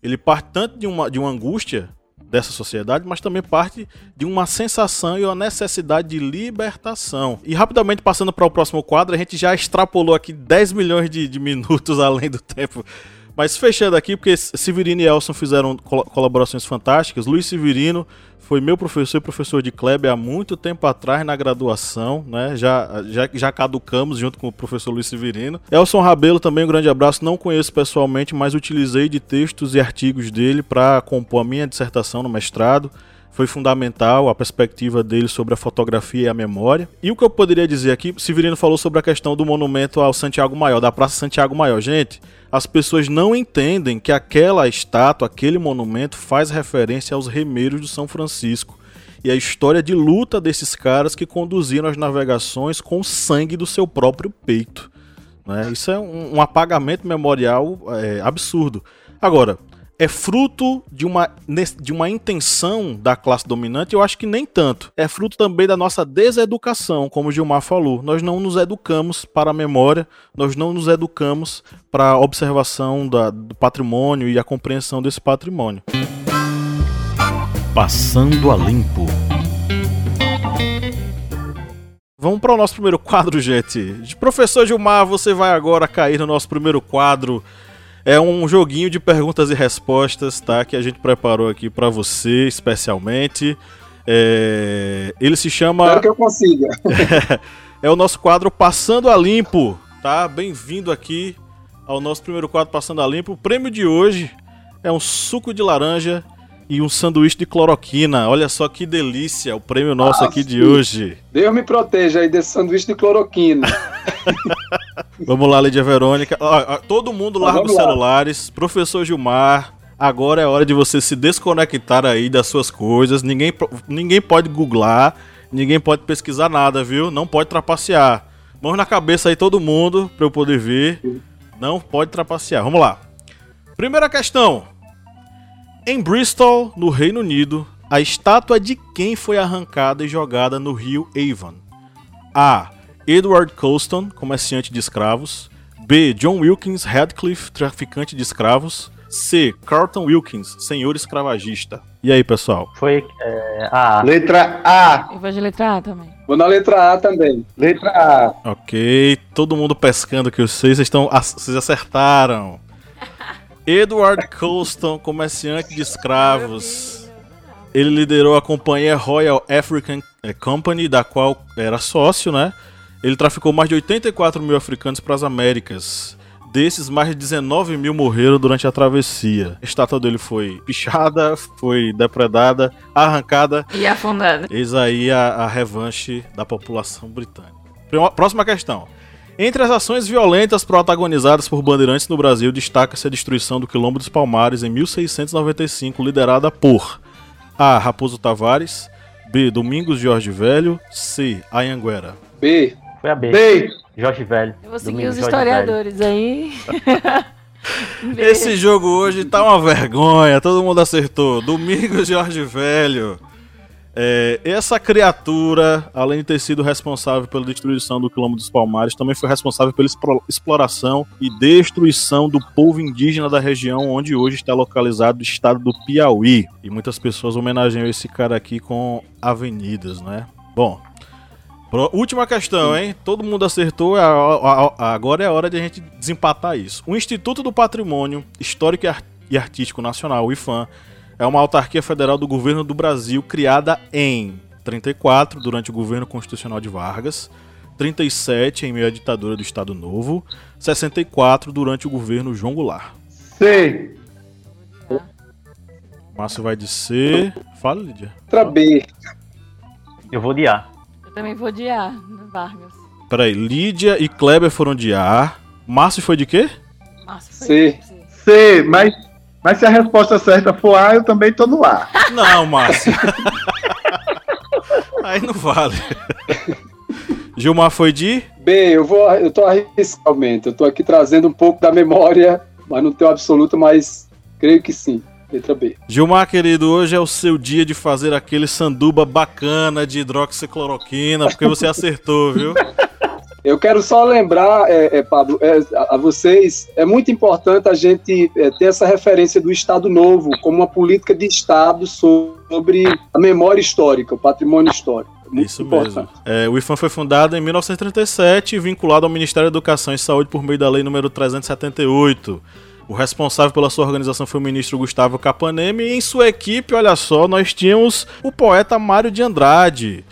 Ele parte tanto de uma, de uma angústia dessa sociedade, mas também parte de uma sensação e uma necessidade de libertação. E rapidamente passando para o próximo quadro, a gente já extrapolou aqui 10 milhões de, de minutos além do tempo mas fechando aqui, porque Severino e Elson fizeram col colaborações fantásticas. Luiz Severino foi meu professor e professor de Kleber há muito tempo atrás na graduação, né? Já, já, já caducamos junto com o professor Luiz Severino. Elson Rabelo também, um grande abraço. Não conheço pessoalmente, mas utilizei de textos e artigos dele para compor a minha dissertação no mestrado foi fundamental a perspectiva dele sobre a fotografia e a memória. E o que eu poderia dizer aqui, Severino falou sobre a questão do monumento ao Santiago Maior, da Praça Santiago Maior. Gente, as pessoas não entendem que aquela estátua, aquele monumento faz referência aos remeiros de São Francisco e a história de luta desses caras que conduziram as navegações com sangue do seu próprio peito. Né? Isso é um, um apagamento memorial é, absurdo. Agora, é fruto de uma, de uma intenção da classe dominante? Eu acho que nem tanto. É fruto também da nossa deseducação, como o Gilmar falou. Nós não nos educamos para a memória, nós não nos educamos para a observação da, do patrimônio e a compreensão desse patrimônio. Passando a limpo. Vamos para o nosso primeiro quadro, gente. Professor Gilmar, você vai agora cair no nosso primeiro quadro é um joguinho de perguntas e respostas, tá? Que a gente preparou aqui para você especialmente. É... Ele se chama. Espero que eu consiga. é o nosso quadro Passando a Limpo, tá? Bem-vindo aqui ao nosso primeiro quadro Passando a Limpo. O prêmio de hoje é um suco de laranja e um sanduíche de cloroquina. Olha só que delícia o prêmio nosso ah, aqui sim. de hoje. Deus me proteja aí desse sanduíche de cloroquina. vamos lá, Lídia Verônica. Ó, ó, todo mundo larga os celulares. Professor Gilmar, agora é hora de você se desconectar aí das suas coisas. Ninguém, ninguém pode googlar, ninguém pode pesquisar nada, viu? Não pode trapacear. Mãos na cabeça aí todo mundo, para eu poder ver. Não pode trapacear. Vamos lá. Primeira questão. Em Bristol, no Reino Unido, a estátua de quem foi arrancada e jogada no rio Avon? A. Edward Colston, comerciante de escravos. B. John Wilkins Radcliffe, traficante de escravos. C. Carlton Wilkins, senhor escravagista. E aí, pessoal? Foi é, A. Letra A. Eu vou de letra A também. Vou na letra A também. Letra A. Ok, todo mundo pescando que vocês estão, vocês acertaram. Edward Colston, comerciante de escravos. Ele liderou a companhia Royal African eh, Company, da qual era sócio, né? Ele traficou mais de 84 mil africanos para as Américas. Desses, mais de 19 mil morreram durante a travessia. A estátua dele foi pichada, foi depredada, arrancada. E afundada. Eis aí a, a revanche da população britânica. Próxima questão. Entre as ações violentas protagonizadas por bandeirantes no Brasil, destaca-se a destruição do Quilombo dos Palmares em 1695, liderada por A. Raposo Tavares, B. Domingos Jorge Velho, C. Ayanguera. B. Foi a B. B. Jorge Velho. Eu vou seguir Domingos os historiadores Velho. aí. Esse jogo hoje tá uma vergonha, todo mundo acertou. Domingos Jorge Velho. É, essa criatura, além de ter sido responsável pela destruição do quilômetro dos Palmares, também foi responsável pela exploração e destruição do povo indígena da região onde hoje está localizado o estado do Piauí. E muitas pessoas homenageiam esse cara aqui com avenidas, né? Bom, última questão, hein? Todo mundo acertou, agora é a hora de a gente desempatar isso. O Instituto do Patrimônio Histórico e Artístico Nacional, o IFAM, é uma autarquia federal do governo do Brasil criada em 34, durante o governo constitucional de Vargas, 37, em meio à ditadura do Estado Novo, 64, durante o governo João Goulart. C. Márcio vai de C. Fala, Lídia. Pra B. Eu vou de A. Eu também vou de A, Vargas. Peraí, Lídia e Kleber foram de A. Márcio foi de quê? Márcio foi C. de C. C, mas mas se a resposta certa for A, eu também tô no A. Não, Márcio. Aí não vale. Gilmar foi de? B, eu vou. Eu tô arriscando, eu tô aqui trazendo um pouco da memória, mas não tenho absoluto, mas Creio que sim. Letra B. Gilmar, querido, hoje é o seu dia de fazer aquele sanduba bacana de hidroxicloroquina, porque você acertou, viu? Eu quero só lembrar, é, é, Pablo, é, a, a, vocês, é muito importante a gente é, ter essa referência do Estado Novo como uma política de Estado sobre a memória histórica, o patrimônio histórico. Muito Isso importante. mesmo. É, o IFAM foi fundado em 1937 e vinculado ao Ministério da Educação e Saúde por meio da Lei número 378. O responsável pela sua organização foi o ministro Gustavo Capanemi e em sua equipe, olha só, nós tínhamos o poeta Mário de Andrade.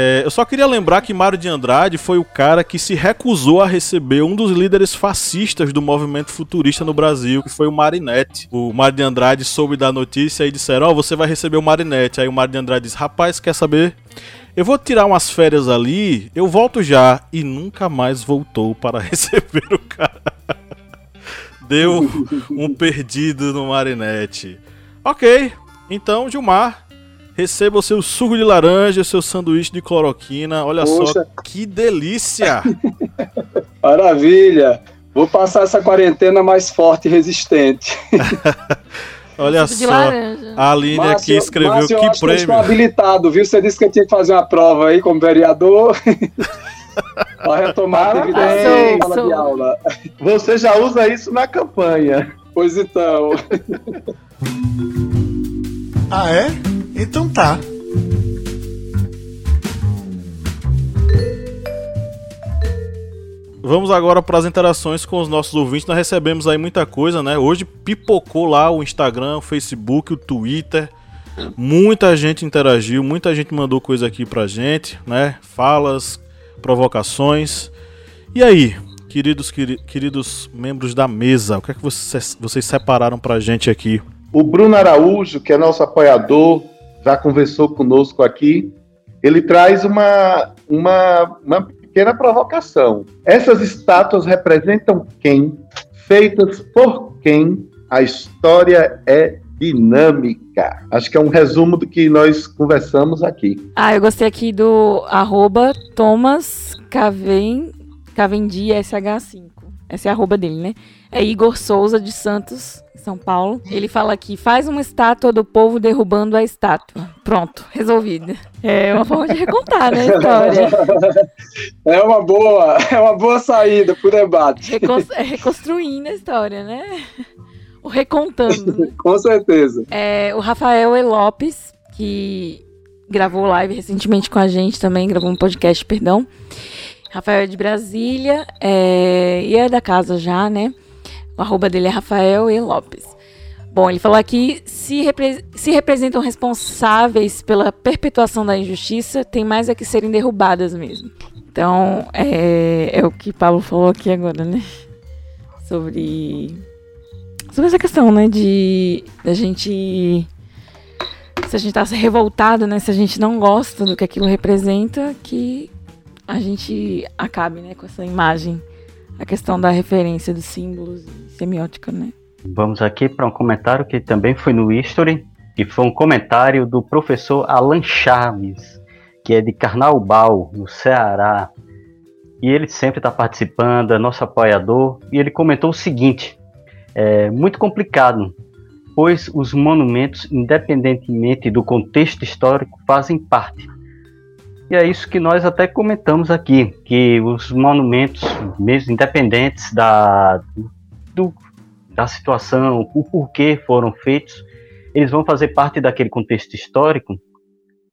É, eu só queria lembrar que Mário de Andrade foi o cara que se recusou a receber um dos líderes fascistas do movimento futurista no Brasil, que foi o Marinette. O Mário de Andrade soube da notícia e disseram: Ó, oh, você vai receber o Marinette. Aí o Mário de Andrade disse: Rapaz, quer saber? Eu vou tirar umas férias ali, eu volto já. E nunca mais voltou para receber o cara deu um perdido no Marinette. Ok, então, Gilmar, receba o seu suco de laranja, seu sanduíche de cloroquina. Olha Poxa. só que delícia! Maravilha! Vou passar essa quarentena mais forte e resistente. Olha só, a Aline Márcio, aqui escreveu Márcio, que prêmio. Que eu estou habilitado, viu? Você disse que eu tinha que fazer uma prova aí como vereador. Para retomar a atividade sala de aula. Você já usa isso na campanha. Pois então. ah, é? Então tá. Vamos agora para as interações com os nossos ouvintes. Nós recebemos aí muita coisa, né? Hoje pipocou lá o Instagram, o Facebook, o Twitter. Muita gente interagiu, muita gente mandou coisa aqui pra gente, né? Falas, provocações. E aí, queridos, queridos membros da mesa, o que é que vocês, vocês separaram pra gente aqui? O Bruno Araújo, que é nosso apoiador, já conversou conosco aqui. Ele traz uma, uma, uma pequena provocação. Essas estátuas representam quem? Feitas por quem? A história é dinâmica. Acho que é um resumo do que nós conversamos aqui. Ah, eu gostei aqui do arroba Thomas Caven, Cavendi SH5. Essa é a arroba dele, né? É Igor Souza de Santos, São Paulo. Ele fala aqui: faz uma estátua do povo derrubando a estátua. Pronto, resolvido. É uma forma de recontar, né, a história. É uma boa, é uma boa saída pro debate. É reconstruindo a história, né? O recontando. Né? Com certeza. É, o Rafael E. Lopes, que gravou live recentemente com a gente também, gravou um podcast, perdão. Rafael é de Brasília é, e é da casa já, né? O arroba dele é Rafael E. Lopes. Bom, ele falou aqui: se, repre se representam responsáveis pela perpetuação da injustiça, tem mais a que serem derrubadas mesmo. Então, é, é o que Paulo falou aqui agora, né? Sobre sobre essa questão, né, de a gente se a gente tá revoltado, né, se a gente não gosta do que aquilo representa, que a gente acabe, né, com essa imagem, a questão da referência dos símbolos e semiótica, né? Vamos aqui para um comentário que também foi no History, que foi um comentário do professor Alan Chaves, que é de Carnaubal, no Ceará. E ele sempre está participando, é nosso apoiador, e ele comentou o seguinte: é muito complicado, pois os monumentos, independentemente do contexto histórico, fazem parte. E é isso que nós até comentamos aqui, que os monumentos, mesmo independentes da, do, da situação, o porquê foram feitos, eles vão fazer parte daquele contexto histórico.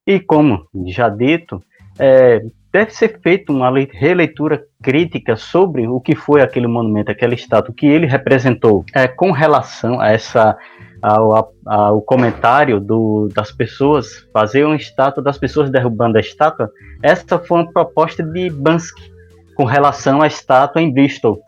E como já dito, é, deve ser feita uma releitura crítica sobre o que foi aquele monumento, aquela estátua, o que ele representou. É, com relação a essa ao, ao comentário do, das pessoas, fazer uma estátua das pessoas derrubando a estátua, essa foi uma proposta de Bansky com relação à estátua em Bristol.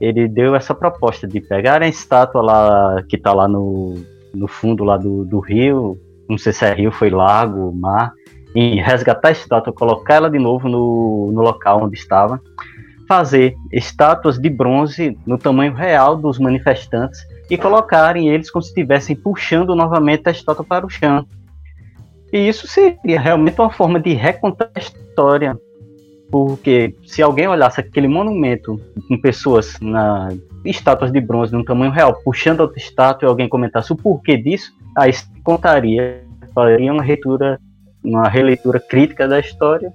Ele deu essa proposta de pegar a estátua lá que está lá no, no fundo lá do, do rio, não sei se é rio, foi lago, mar, e resgatar a estátua, colocar ela de novo no, no local onde estava, fazer estátuas de bronze no tamanho real dos manifestantes e colocarem eles como se estivessem puxando novamente a estátua para o chão. E isso seria realmente uma forma de recontar a história, porque se alguém olhasse aquele monumento com pessoas na, estátuas de bronze num tamanho real, puxando outra estátua e alguém comentasse o porquê disso, aí contaria, faria uma releitura, uma releitura crítica da história.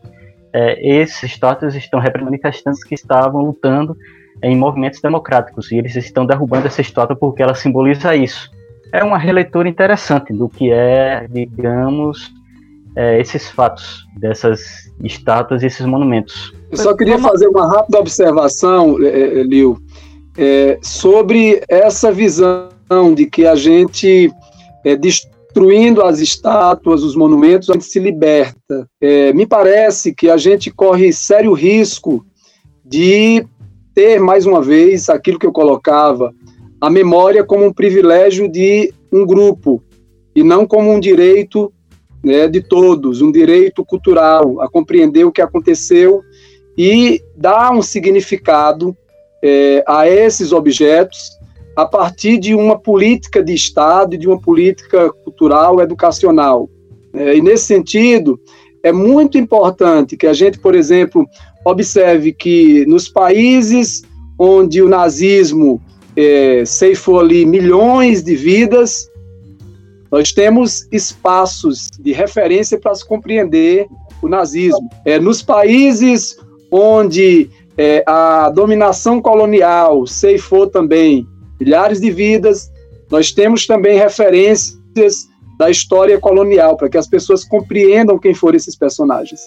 É, esses estátuas estão manifestantes que estavam lutando em movimentos democráticos e eles estão derrubando essa estátua porque ela simboliza isso. É uma releitura interessante do que é, digamos, é, esses fatos dessas estátuas e esses monumentos. Eu só queria fazer uma rápida observação, é, é, Lil, é, sobre essa visão de que a gente, é, destruindo as estátuas, os monumentos, a gente se liberta. É, me parece que a gente corre sério risco de ter, mais uma vez, aquilo que eu colocava, a memória como um privilégio de um grupo e não como um direito né, de todos, um direito cultural a compreender o que aconteceu e dar um significado é, a esses objetos a partir de uma política de Estado e de uma política cultural educacional. É, e nesse sentido, é muito importante que a gente, por exemplo, observe que nos países onde o nazismo é, ceifou ali milhões de vidas, nós temos espaços de referência para se compreender o nazismo. É, nos países onde é, a dominação colonial ceifou também milhares de vidas, nós temos também referências da história colonial, para que as pessoas compreendam quem foram esses personagens.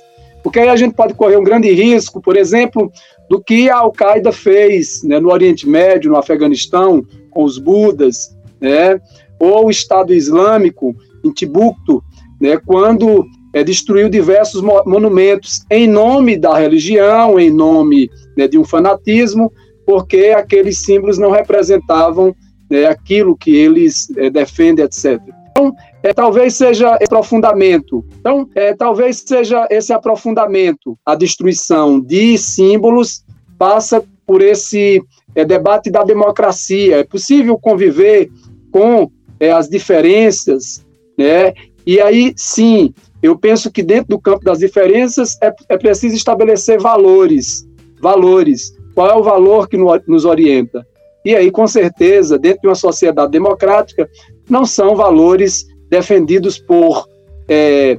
Porque aí a gente pode correr um grande risco, por exemplo, do que a Al-Qaeda fez né, no Oriente Médio, no Afeganistão, com os Budas, né, ou o Estado Islâmico em Timbuktu, né, quando é, destruiu diversos monumentos em nome da religião, em nome né, de um fanatismo, porque aqueles símbolos não representavam né, aquilo que eles é, defendem, etc. Então, é, talvez seja esse aprofundamento. Então, é, talvez seja esse aprofundamento. A destruição de símbolos passa por esse é, debate da democracia. É possível conviver com as diferenças, né? E aí, sim, eu penso que dentro do campo das diferenças é, é preciso estabelecer valores. Valores. Qual é o valor que no, nos orienta? E aí, com certeza, dentro de uma sociedade democrática, não são valores defendidos por é,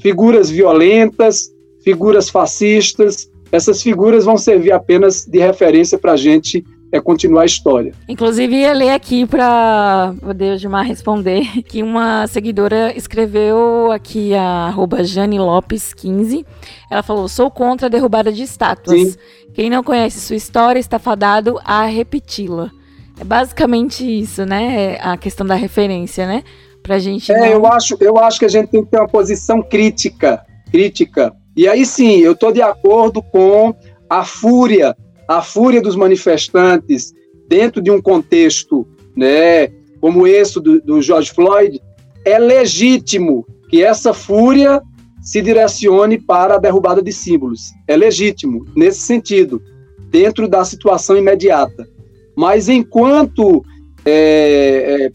figuras violentas, figuras fascistas. Essas figuras vão servir apenas de referência para a gente é continuar a história. Inclusive, ia ler aqui para o Gilmar responder que uma seguidora escreveu aqui a arroba Jane Lopes 15. Ela falou: sou contra a derrubada de estátuas. Sim. Quem não conhece sua história está fadado a repeti-la. É basicamente isso, né? A questão da referência, né? Pra gente. É, não... eu, acho, eu acho que a gente tem que ter uma posição crítica. Crítica. E aí sim, eu estou de acordo com a fúria a fúria dos manifestantes dentro de um contexto né, como esse do, do George Floyd, é legítimo que essa fúria se direcione para a derrubada de símbolos. É legítimo, nesse sentido, dentro da situação imediata. Mas enquanto é, é,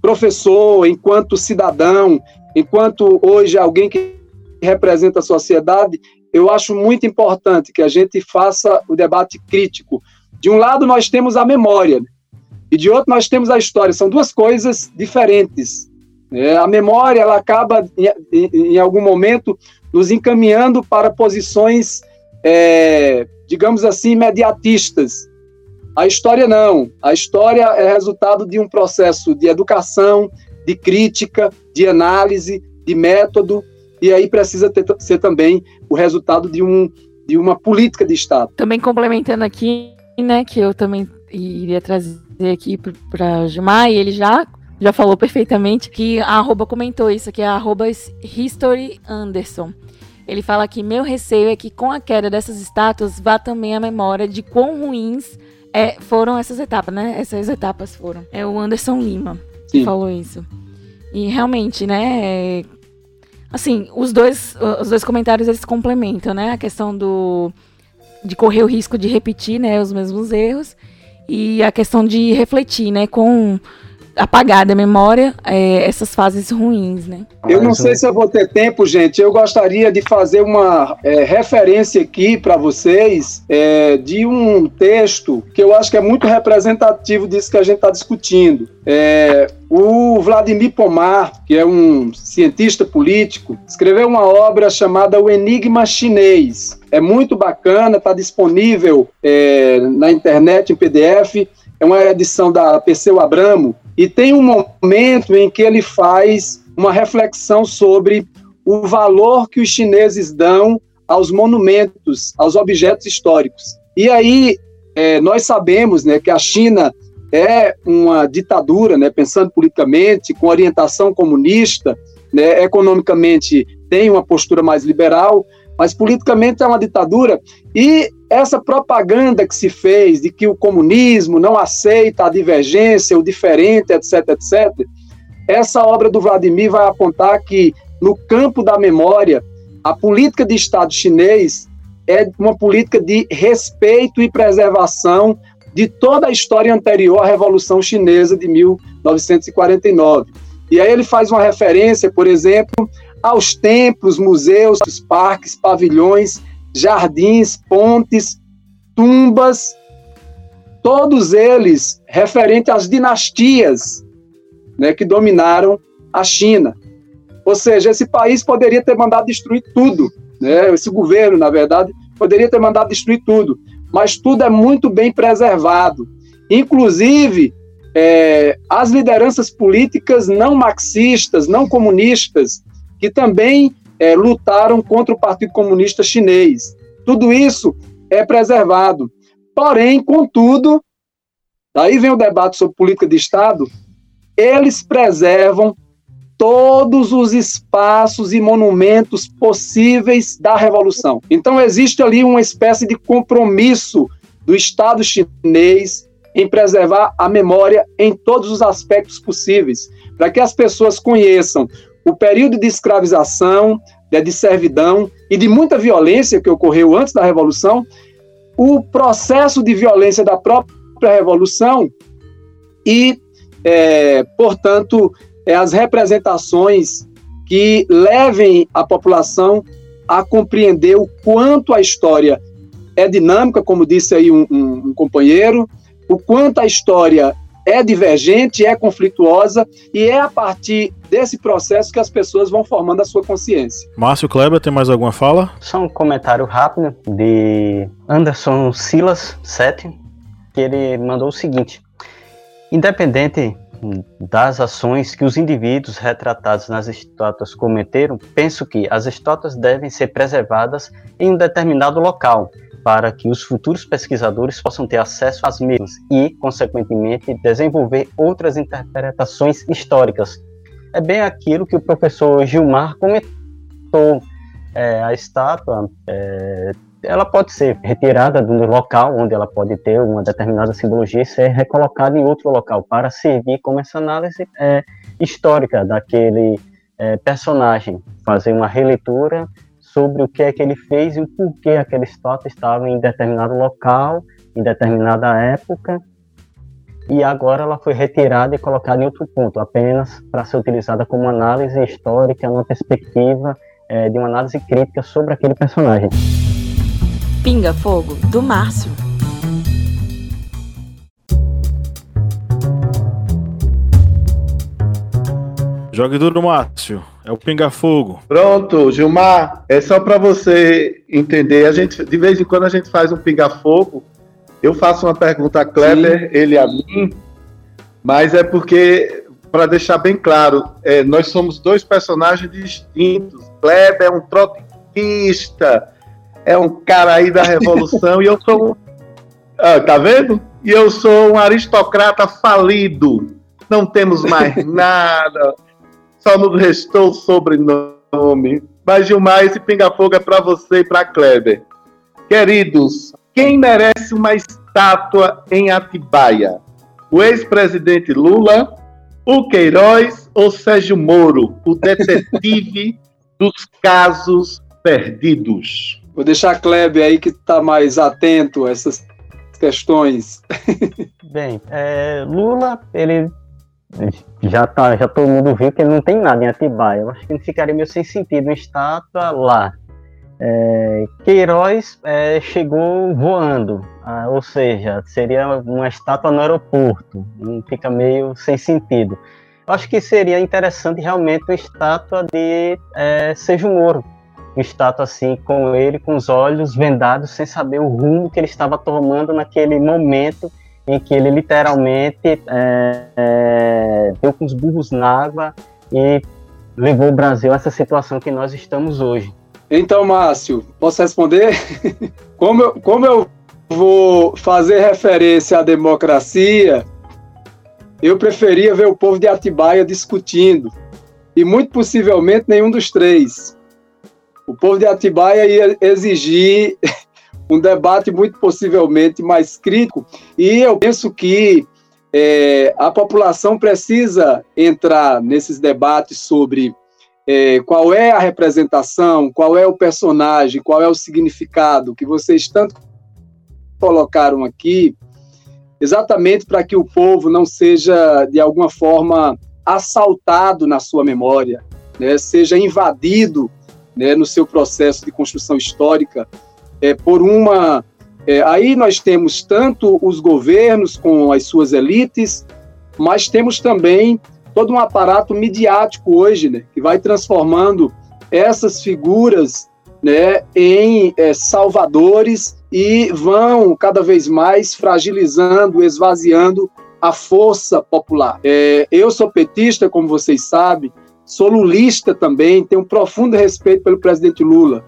professor, enquanto cidadão, enquanto hoje alguém que representa a sociedade, eu acho muito importante que a gente faça o debate crítico. De um lado, nós temos a memória, e de outro, nós temos a história. São duas coisas diferentes. É, a memória, ela acaba, em, em, algum momento, nos encaminhando para posições, é, digamos assim, imediatistas. A história não. A história é resultado de um processo de educação, de crítica, de análise, de método, e aí precisa ter, ser também o resultado de, um, de uma política de Estado. Também complementando aqui, né, que eu também iria trazer aqui para Gilmar, e ele já já falou perfeitamente que a arroba comentou isso aqui, é a arroba History Anderson. Ele fala que meu receio é que com a queda dessas estátuas vá também a memória de quão ruins é, foram essas etapas, né? Essas etapas foram. É o Anderson Lima Sim. que falou isso. E realmente, né? É, Assim, os dois, os dois comentários eles complementam, né? A questão do de correr o risco de repetir, né, os mesmos erros e a questão de refletir, né, com apagar da memória é, essas fases ruins, né? Eu não sei se eu vou ter tempo, gente. Eu gostaria de fazer uma é, referência aqui para vocês é, de um texto que eu acho que é muito representativo disso que a gente está discutindo. É, o Vladimir Pomar, que é um cientista político, escreveu uma obra chamada O Enigma Chinês. É muito bacana, está disponível é, na internet em PDF. É uma edição da Perseu Abramo e tem um momento em que ele faz uma reflexão sobre o valor que os chineses dão aos monumentos, aos objetos históricos. E aí é, nós sabemos né, que a China é uma ditadura, né, pensando politicamente, com orientação comunista, né, economicamente tem uma postura mais liberal, mas politicamente é uma ditadura. E essa propaganda que se fez de que o comunismo não aceita a divergência, o diferente, etc., etc., essa obra do Vladimir vai apontar que, no campo da memória, a política de Estado chinês é uma política de respeito e preservação de toda a história anterior à Revolução Chinesa de 1949. E aí ele faz uma referência, por exemplo, aos templos, museus, parques, pavilhões, jardins, pontes, tumbas, todos eles referentes às dinastias né, que dominaram a China. Ou seja, esse país poderia ter mandado destruir tudo, né? esse governo, na verdade, poderia ter mandado destruir tudo, mas tudo é muito bem preservado. Inclusive, é, as lideranças políticas não marxistas, não comunistas, que também é, lutaram contra o Partido Comunista Chinês. Tudo isso é preservado. Porém, contudo, daí vem o debate sobre política de Estado, eles preservam todos os espaços e monumentos possíveis da Revolução. Então, existe ali uma espécie de compromisso do Estado chinês em preservar a memória em todos os aspectos possíveis, para que as pessoas conheçam o período de escravização, de servidão e de muita violência que ocorreu antes da Revolução, o processo de violência da própria Revolução e, é, portanto, é, as representações que levem a população a compreender o quanto a história é dinâmica, como disse aí um, um, um companheiro, o quanto a história é divergente, é conflituosa e é a partir desse processo que as pessoas vão formando a sua consciência. Márcio Kleber, tem mais alguma fala? Só um comentário rápido de Anderson Silas 7, que ele mandou o seguinte: Independente das ações que os indivíduos retratados nas estátuas cometeram, penso que as estátuas devem ser preservadas em um determinado local, para que os futuros pesquisadores possam ter acesso às mesmas e, consequentemente, desenvolver outras interpretações históricas. É bem aquilo que o professor Gilmar comentou. É, a estátua é, ela pode ser retirada do local onde ela pode ter uma determinada simbologia e ser recolocada em outro local para servir como essa análise é, histórica daquele é, personagem, fazer uma releitura sobre o que é que ele fez e o porquê aquela estátua estava em determinado local, em determinada época, e agora ela foi retirada e colocada em outro ponto, apenas para ser utilizada como análise histórica, numa perspectiva é, de uma análise crítica sobre aquele personagem. Pinga Fogo, do Márcio. Jogue duro, Márcio. É o Pinga Fogo. Pronto, Gilmar. É só para você entender. A gente, de vez em quando a gente faz um Pinga Fogo. Eu faço uma pergunta a Kleber, Sim. ele a mim. Mas é porque, para deixar bem claro, é, nós somos dois personagens distintos. Kleber é um trotskista, é um cara aí da Revolução, e eu sou um. Ah, tá vendo? E eu sou um aristocrata falido. Não temos mais nada só nos restou o sobrenome. Mas Gilmar, esse pinga-fogo é para você e para Kleber. Queridos, quem merece uma estátua em Atibaia? O ex-presidente Lula, o Queiroz ou Sérgio Moro, o detetive dos casos perdidos? Vou deixar Kleber aí que está mais atento a essas questões. Bem, é, Lula, ele já, tá, já todo mundo viu que não tem nada em Atibaia. Eu acho que ficaria meio sem sentido uma estátua lá. É, Queiroz é, chegou voando, ah, ou seja, seria uma estátua no aeroporto, fica meio sem sentido. Eu acho que seria interessante realmente uma estátua de é, Sérgio Moro, uma estátua assim, com ele com os olhos vendados, sem saber o rumo que ele estava tomando naquele momento em que ele literalmente é, é, deu com os burros na água e levou o Brasil a essa situação que nós estamos hoje. Então, Márcio, posso responder? como, eu, como eu vou fazer referência à democracia, eu preferia ver o povo de Atibaia discutindo. E muito possivelmente nenhum dos três. O povo de Atibaia ia exigir um debate muito possivelmente mais crítico. E eu penso que é, a população precisa entrar nesses debates sobre é, qual é a representação, qual é o personagem, qual é o significado que vocês tanto colocaram aqui, exatamente para que o povo não seja, de alguma forma, assaltado na sua memória, né, seja invadido né, no seu processo de construção histórica é, por uma. É, aí nós temos tanto os governos com as suas elites, mas temos também todo um aparato midiático hoje, né, que vai transformando essas figuras né, em é, salvadores e vão cada vez mais fragilizando, esvaziando a força popular. É, eu sou petista, como vocês sabem, sou lulista também, tenho um profundo respeito pelo presidente Lula,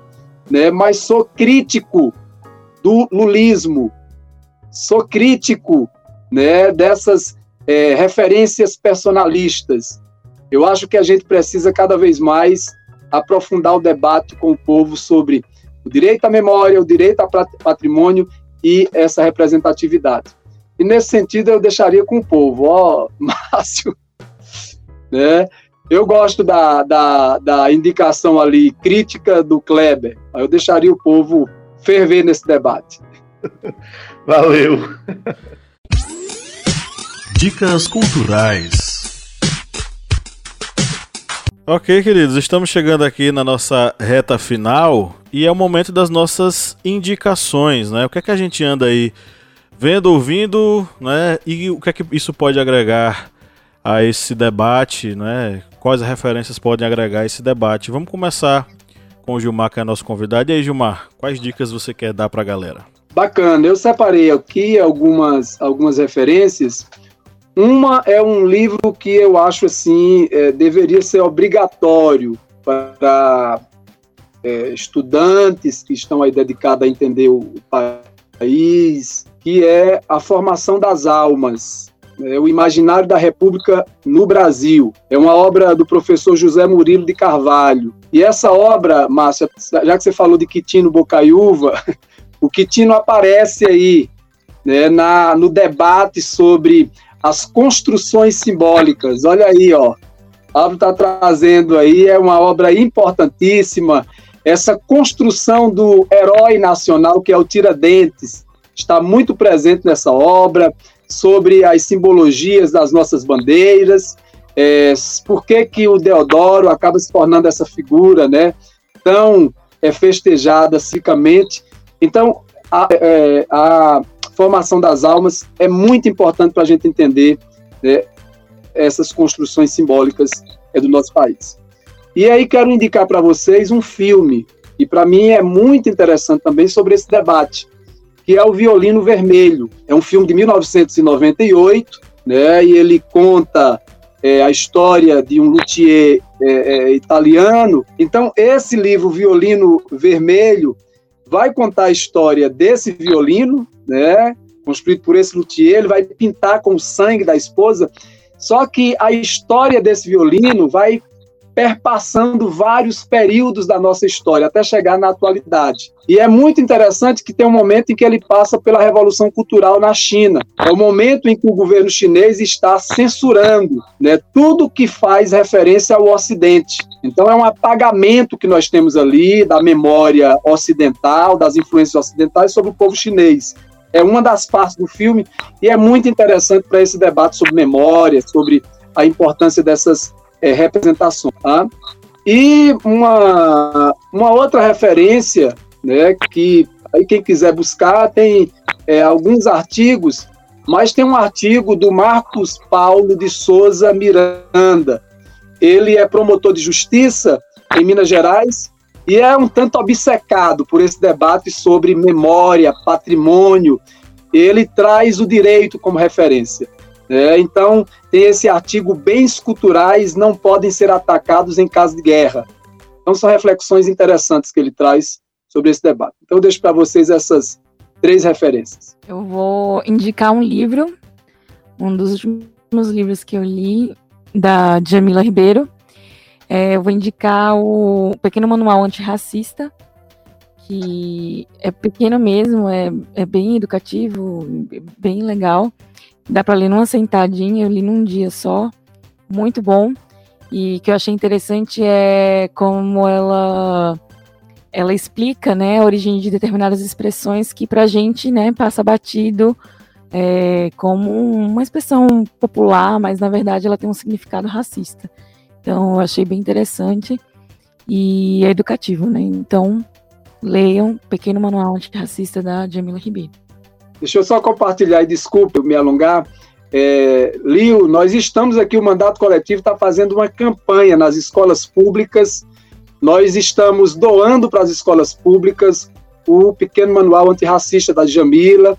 né, mas sou crítico do lulismo, sou crítico né, dessas é, referências personalistas. Eu acho que a gente precisa cada vez mais aprofundar o debate com o povo sobre o direito à memória, o direito ao patrimônio e essa representatividade. E nesse sentido eu deixaria com o povo, ó, Márcio, né? Eu gosto da, da, da indicação ali crítica do Kleber. Eu deixaria o povo ferver nesse debate. Valeu. Dicas culturais. Ok, queridos, estamos chegando aqui na nossa reta final e é o momento das nossas indicações, né? O que é que a gente anda aí vendo, ouvindo, né? E o que é que isso pode agregar a esse debate, né? Quais referências podem agregar esse debate? Vamos começar com o Gilmar, que é nosso convidado. E aí, Gilmar, quais dicas você quer dar para a galera? Bacana, eu separei aqui algumas, algumas referências uma é um livro que eu acho assim é, deveria ser obrigatório para é, estudantes que estão aí dedicados a entender o país, que é a formação das almas, é o Imaginário da República no Brasil. É uma obra do professor José Murilo de Carvalho. E essa obra, Márcia, já que você falou de Quitino Bocaiúva, o Quitino aparece aí né, na, no debate sobre as construções simbólicas. Olha aí, ó. Pablo está trazendo aí, é uma obra importantíssima. Essa construção do herói nacional, que é o Tiradentes, está muito presente nessa obra, sobre as simbologias das nossas bandeiras, é, por que, que o Deodoro acaba se tornando essa figura né, tão é, festejada cicamente. Então, a, é, a formação das almas é muito importante para a gente entender né, essas construções simbólicas é, do nosso país. E aí quero indicar para vocês um filme, e para mim é muito interessante também sobre esse debate, que é o Violino Vermelho. É um filme de 1998, né, e ele conta é, a história de um luthier é, é, italiano. Então, esse livro, Violino Vermelho, vai contar a história desse violino, né, construído por esse luthier, ele vai pintar com o sangue da esposa, só que a história desse violino vai perpassando vários períodos da nossa história até chegar na atualidade. E é muito interessante que tem um momento em que ele passa pela revolução cultural na China. É o momento em que o governo chinês está censurando né, tudo que faz referência ao Ocidente. Então é um apagamento que nós temos ali da memória ocidental, das influências ocidentais sobre o povo chinês. É uma das partes do filme e é muito interessante para esse debate sobre memória, sobre a importância dessas é, representações. Tá? E uma, uma outra referência, né, que aí quem quiser buscar, tem é, alguns artigos, mas tem um artigo do Marcos Paulo de Souza Miranda. Ele é promotor de justiça em Minas Gerais e é um tanto obcecado por esse debate sobre memória, patrimônio. Ele traz o direito como referência. É, então, tem esse artigo: bens culturais não podem ser atacados em caso de guerra. Então, são reflexões interessantes que ele traz sobre esse debate. Então, eu deixo para vocês essas três referências. Eu vou indicar um livro, um dos últimos livros que eu li, da Jamila Ribeiro. É, eu vou indicar o Pequeno Manual Antirracista, que é pequeno mesmo, é, é bem educativo, bem legal. Dá para ler numa sentadinha, eu li num dia só. Muito bom. E que eu achei interessante é como ela ela explica, né, a origem de determinadas expressões que para a gente, né, passa batido é, como uma expressão popular, mas na verdade ela tem um significado racista. Então eu achei bem interessante e é educativo, né? Então leiam Pequeno Manual Antirracista da Jamila Ribeiro. Deixa eu só compartilhar, e desculpe me alongar. É, Lio, nós estamos aqui, o Mandato Coletivo está fazendo uma campanha nas escolas públicas. Nós estamos doando para as escolas públicas o pequeno manual antirracista da Jamila.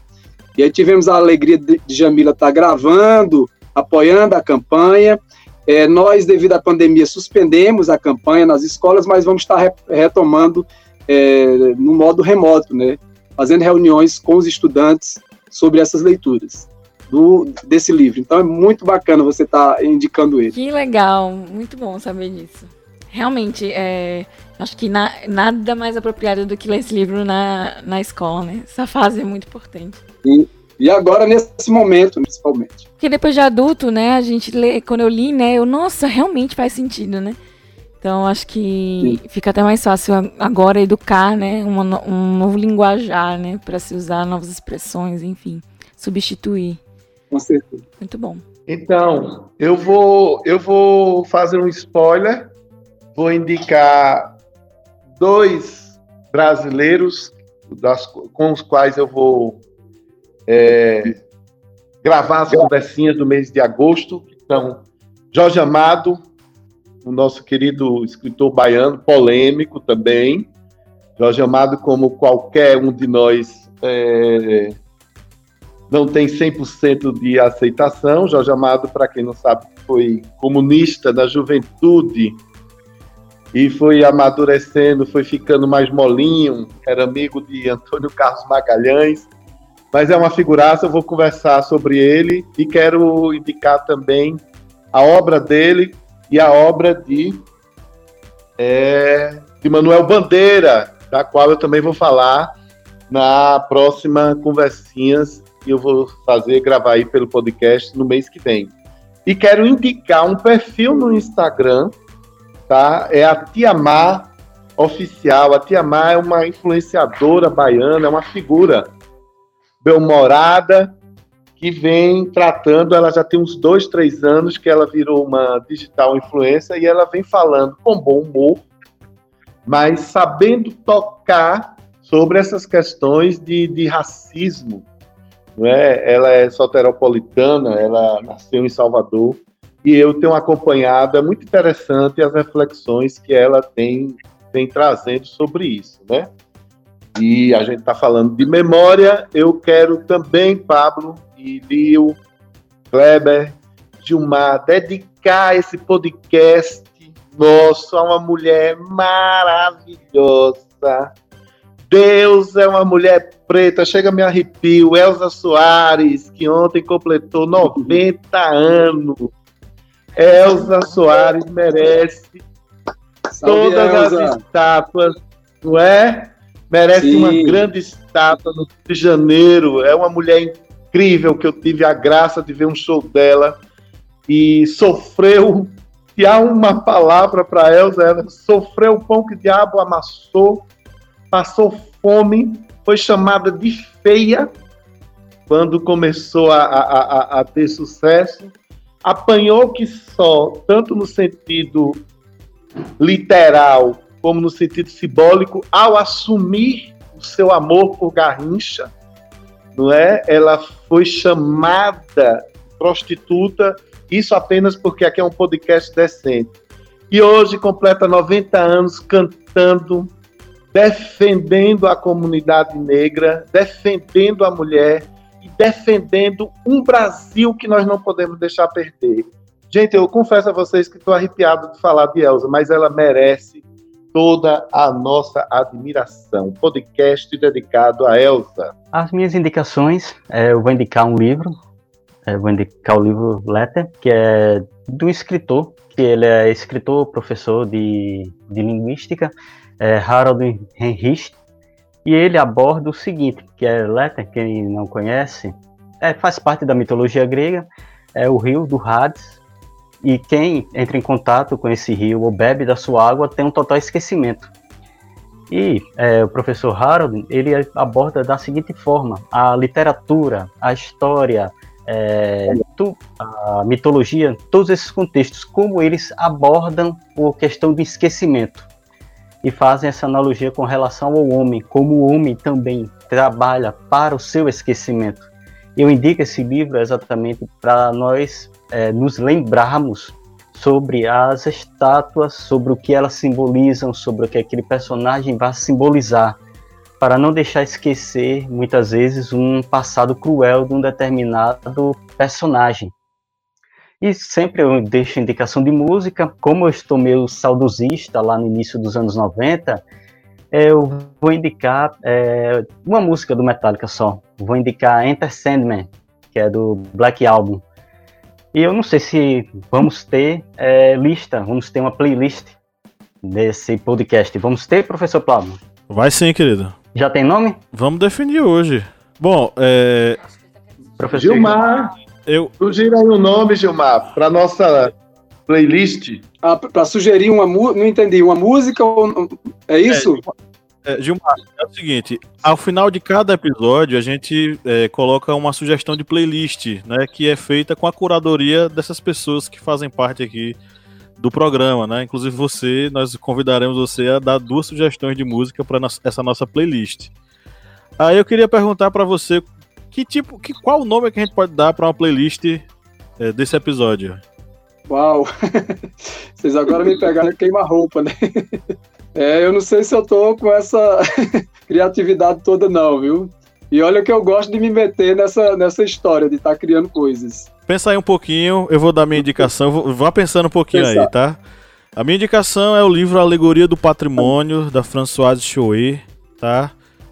E aí tivemos a alegria de, de Jamila estar tá gravando, apoiando a campanha. É, nós, devido à pandemia, suspendemos a campanha nas escolas, mas vamos estar re retomando é, no modo remoto, né? Fazendo reuniões com os estudantes sobre essas leituras do, desse livro. Então é muito bacana você estar tá indicando ele. Que legal, muito bom saber disso. Realmente, é, acho que na, nada mais apropriado do que ler esse livro na, na escola, né? Essa fase é muito importante. E, e agora, nesse momento, principalmente. Porque depois de adulto, né, a gente lê, quando eu li, né, eu, nossa, realmente faz sentido, né? Então acho que Sim. fica até mais fácil agora educar, né, uma, um novo linguajar, né, para se usar novas expressões, enfim, substituir. Com certeza. Muito bom. Então, eu vou eu vou fazer um spoiler, vou indicar dois brasileiros das, com os quais eu vou é, gravar as conversinhas do mês de agosto, que são Jorge Amado o nosso querido escritor baiano, polêmico também, Jorge Amado, como qualquer um de nós, é, não tem 100% de aceitação. Jorge Amado, para quem não sabe, foi comunista na juventude e foi amadurecendo, foi ficando mais molinho, era amigo de Antônio Carlos Magalhães, mas é uma figuraça, eu vou conversar sobre ele e quero indicar também a obra dele, e a obra de, é, de Manuel Bandeira, da qual eu também vou falar na próxima Conversinhas que eu vou fazer, gravar aí pelo podcast no mês que vem. E quero indicar um perfil no Instagram, tá? É a Tiamar Oficial. A Tiamar é uma influenciadora baiana, é uma figura bem-humorada, que vem tratando, ela já tem uns dois, três anos que ela virou uma digital influencer e ela vem falando com bom humor, mas sabendo tocar sobre essas questões de, de racismo. Não é? Ela é soteropolitana, ela nasceu em Salvador e eu tenho acompanhado, é muito interessante as reflexões que ela tem, tem trazendo sobre isso, né? E a gente está falando de memória, eu quero também, Pablo, e Lio, Kleber, Gilmar, dedicar esse podcast nosso a uma mulher maravilhosa. Deus é uma mulher preta, chega me arrepio. Elza Soares, que ontem completou 90 anos. Elza Soares merece Salve, todas Elza. as estátuas, não é? Merece Sim. uma grande estátua no Rio de Janeiro. É uma mulher incrível que eu tive a graça de ver um show dela e sofreu. Se há uma palavra para Elza, ela sofreu o pão que o diabo amassou, passou fome, foi chamada de feia quando começou a, a, a, a ter sucesso. apanhou que só, tanto no sentido literal como no sentido simbólico, ao assumir o seu amor por Garrincha, não é? Ela foi chamada prostituta, isso apenas porque aqui é um podcast decente. E hoje completa 90 anos cantando, defendendo a comunidade negra, defendendo a mulher e defendendo um Brasil que nós não podemos deixar perder. Gente, eu confesso a vocês que estou arrepiado de falar de Elza, mas ela merece toda a nossa admiração. Podcast dedicado a Elsa. As minhas indicações, é, eu vou indicar um livro, é, vou indicar o livro Letter, que é do escritor, que ele é escritor, professor de, de linguística, é Harold Heinrich, e ele aborda o seguinte, que é Letter, quem não conhece, é, faz parte da mitologia grega, é o rio do Hades, e quem entra em contato com esse rio ou bebe da sua água tem um total esquecimento. E é, o professor Harold ele aborda da seguinte forma: a literatura, a história, é, tu, a mitologia, todos esses contextos, como eles abordam a questão do esquecimento e fazem essa analogia com relação ao homem, como o homem também trabalha para o seu esquecimento. Eu indico esse livro exatamente para nós é, nos lembrarmos sobre as estátuas, sobre o que elas simbolizam, sobre o que aquele personagem vai simbolizar, para não deixar esquecer muitas vezes um passado cruel de um determinado personagem. E sempre eu deixo indicação de música, como eu estou meio saudosista lá no início dos anos 90, eu vou indicar é, uma música do Metallica só. Vou indicar Enter Sandman, que é do Black Album. E eu não sei se vamos ter é, lista, vamos ter uma playlist desse podcast. Vamos ter, professor Pablo? Vai sim, querido. Já tem nome? Vamos definir hoje. Bom, é. Professor Gilmar, eu. Sugira aí o um nome, Gilmar, para nossa playlist. Ah, para sugerir uma música. Não entendi, uma música ou. É isso? É, é, Gilmar, é o seguinte, ao final de cada episódio a gente é, coloca uma sugestão de playlist, né, que é feita com a curadoria dessas pessoas que fazem parte aqui do programa, né? Inclusive você, nós convidaremos você a dar duas sugestões de música para essa nossa playlist. Aí eu queria perguntar para você que tipo, que qual o nome que a gente pode dar para uma playlist é, desse episódio? Uau! Vocês agora me pegaram queima-roupa, né? É, eu não sei se eu tô com essa criatividade toda, não, viu? E olha que eu gosto de me meter nessa, nessa história de estar tá criando coisas. Pensa aí um pouquinho, eu vou dar minha indicação, vá pensando um pouquinho Pensar. aí, tá? A minha indicação é o livro Alegoria do Patrimônio, da Françoise Chouet, tá?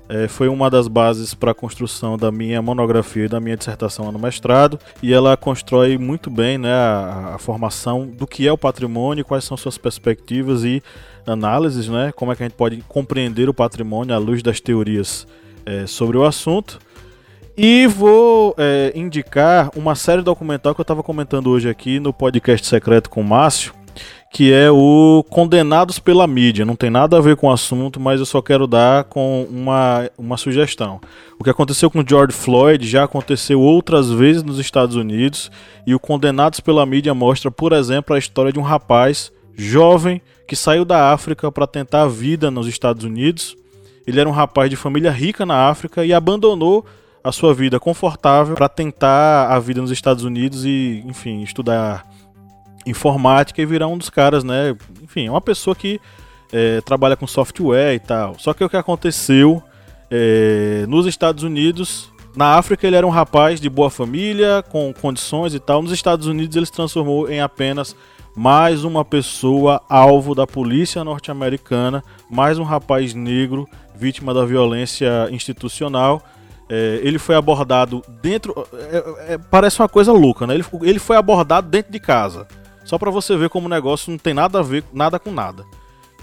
É, foi uma das bases para a construção da minha monografia e da minha dissertação no mestrado, e ela constrói muito bem né, a, a formação do que é o patrimônio, quais são suas perspectivas e análises, né? Como é que a gente pode compreender o patrimônio à luz das teorias é, sobre o assunto. E vou é, indicar uma série documental que eu estava comentando hoje aqui no podcast secreto com o Márcio, que é o Condenados pela Mídia. Não tem nada a ver com o assunto, mas eu só quero dar com uma, uma sugestão. O que aconteceu com George Floyd já aconteceu outras vezes nos Estados Unidos, e o Condenados pela Mídia mostra, por exemplo, a história de um rapaz jovem que saiu da África para tentar a vida nos Estados Unidos. Ele era um rapaz de família rica na África e abandonou a sua vida confortável para tentar a vida nos Estados Unidos e, enfim, estudar informática e virar um dos caras, né? Enfim, é uma pessoa que é, trabalha com software e tal. Só que o que aconteceu é, nos Estados Unidos, na África ele era um rapaz de boa família, com condições e tal. Nos Estados Unidos ele se transformou em apenas mais uma pessoa alvo da polícia norte-americana, mais um rapaz negro vítima da violência institucional. É, ele foi abordado dentro. É, é, parece uma coisa louca, né? Ele, ele foi abordado dentro de casa. Só para você ver como o negócio não tem nada a ver nada com nada.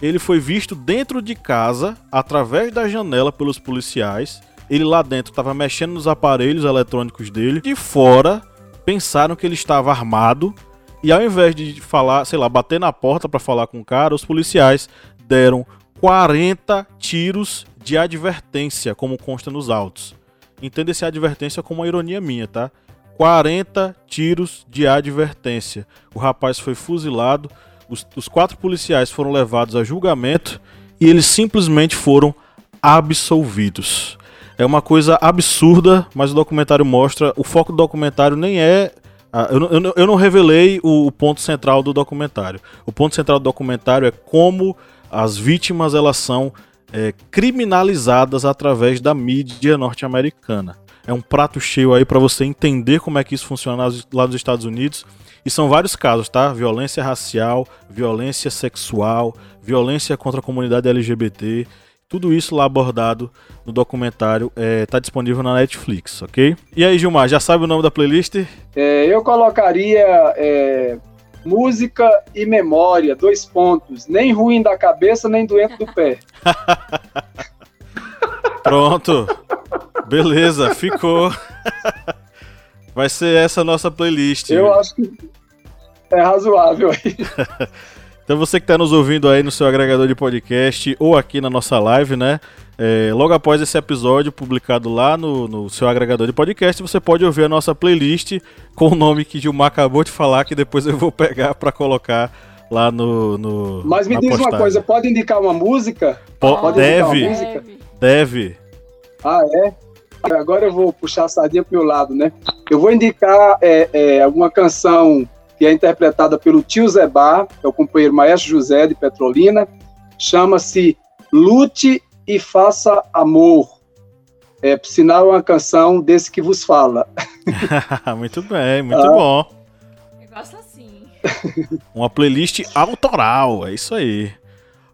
Ele foi visto dentro de casa, através da janela, pelos policiais. Ele lá dentro estava mexendo nos aparelhos eletrônicos dele. De fora, pensaram que ele estava armado e ao invés de falar, sei lá, bater na porta para falar com o cara, os policiais deram 40 tiros de advertência, como consta nos autos. Entenda essa advertência como uma ironia minha, tá? 40 tiros de advertência. O rapaz foi fuzilado, os, os quatro policiais foram levados a julgamento e eles simplesmente foram absolvidos. É uma coisa absurda, mas o documentário mostra. O foco do documentário nem é. Ah, eu, não- eu eu não revelei o, o ponto central do documentário. O ponto central do documentário é como as vítimas elas são é, criminalizadas através da mídia norte-americana. É um prato cheio aí para você entender como é que isso funciona lá nos Estados Unidos. E são vários casos, tá? Violência racial, violência sexual, violência contra a comunidade LGBT. Tudo isso lá abordado no documentário está disponível na Netflix, ok? E aí, Gilmar, já sabe o nome da playlist? É, eu colocaria é, música e memória, dois pontos. Nem ruim da cabeça, nem doente do pé. Pronto. Beleza, ficou. Vai ser essa a nossa playlist. Eu acho que é razoável aí. Então você que está nos ouvindo aí no seu agregador de podcast ou aqui na nossa live, né? é, logo após esse episódio publicado lá no, no seu agregador de podcast, você pode ouvir a nossa playlist com o nome que Gilmar acabou de falar, que depois eu vou pegar para colocar lá no. no Mas me na diz uma postagem. coisa, pode indicar uma música? Po- pode indicar uma deve, música? deve. Ah, é? Agora eu vou puxar a sardinha pro meu lado, né? Eu vou indicar é, é, alguma canção que é interpretada pelo tio Zé Bar, que é o companheiro Maestro José de Petrolina. Chama-se Lute e Faça Amor. É, por sinal, é uma canção desse que vos fala. muito bem, muito Ah. bom. Eu gosto assim. Uma playlist autoral, é isso aí.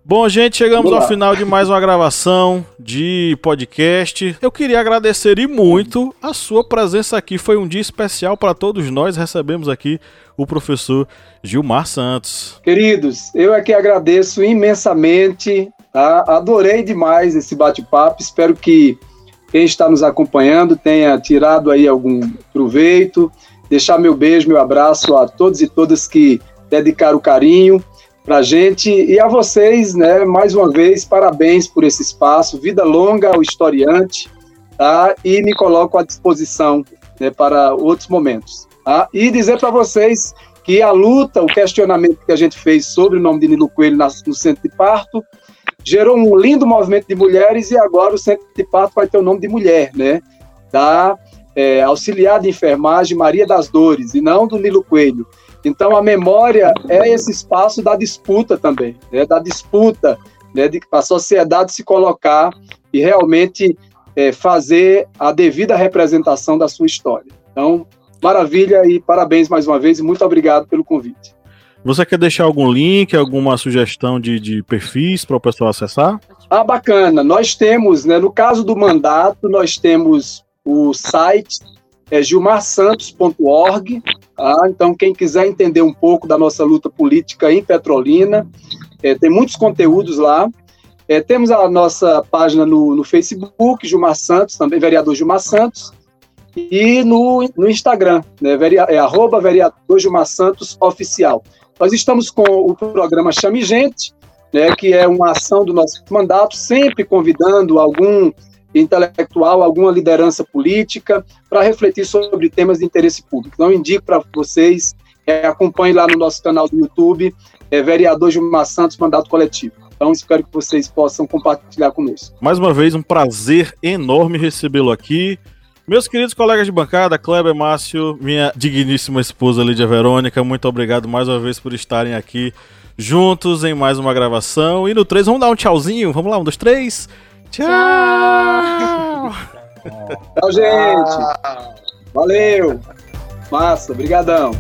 Bom, gente, chegamos ao final de mais uma gravação de podcast. Eu queria agradecer e muito a sua presença aqui. Foi um dia especial para todos nós. Recebemos aqui o professor Gilmar Santos. Queridos, eu aqui agradeço imensamente, tá? adorei demais esse bate-papo, espero que quem está nos acompanhando tenha tirado aí algum proveito, deixar meu beijo, meu abraço a todos e todas que dedicaram carinho pra gente e a vocês, né, mais uma vez, parabéns por esse espaço, vida longa ao historiante, tá? E me coloco à disposição né, para outros momentos, tá? E dizer para vocês que a luta, o questionamento que a gente fez sobre o nome de Nilo Coelho no centro de parto, gerou um lindo movimento de mulheres e agora o centro de parto vai ter o nome de mulher, né? Da é, auxiliar de enfermagem Maria das Dores e não do Nilo Coelho. Então a memória é esse espaço da disputa também, né? Da disputa, né? De a sociedade se colocar e realmente é, fazer a devida representação da sua história. Então Maravilha e parabéns mais uma vez e muito obrigado pelo convite. Você quer deixar algum link, alguma sugestão de, de perfis para o pessoal acessar? Ah, bacana. Nós temos, né, no caso do mandato, nós temos o site é, gilmarsantos.org. Tá? Então, quem quiser entender um pouco da nossa luta política em Petrolina, é, tem muitos conteúdos lá. É, temos a nossa página no, no Facebook, Gilmar Santos, também vereador Gilmar Santos, e no, no Instagram, né, é arroba vereador Gilmar Santos Oficial. Nós estamos com o programa Chame Gente, né, que é uma ação do nosso mandato, sempre convidando algum intelectual, alguma liderança política, para refletir sobre temas de interesse público. Então, indico para vocês, é, acompanhe lá no nosso canal do YouTube, é, vereador Gilmar Santos, Mandato Coletivo. Então, espero que vocês possam compartilhar conosco. Mais uma vez, um prazer enorme recebê-lo aqui. Meus queridos colegas de bancada, Kleber Márcio, minha digníssima esposa Lídia Verônica, muito obrigado mais uma vez por estarem aqui juntos em mais uma gravação. E no 3, vamos dar um tchauzinho? Vamos lá, um, dois, três. Tchau! Tchau, gente! Valeu! Massa, brigadão!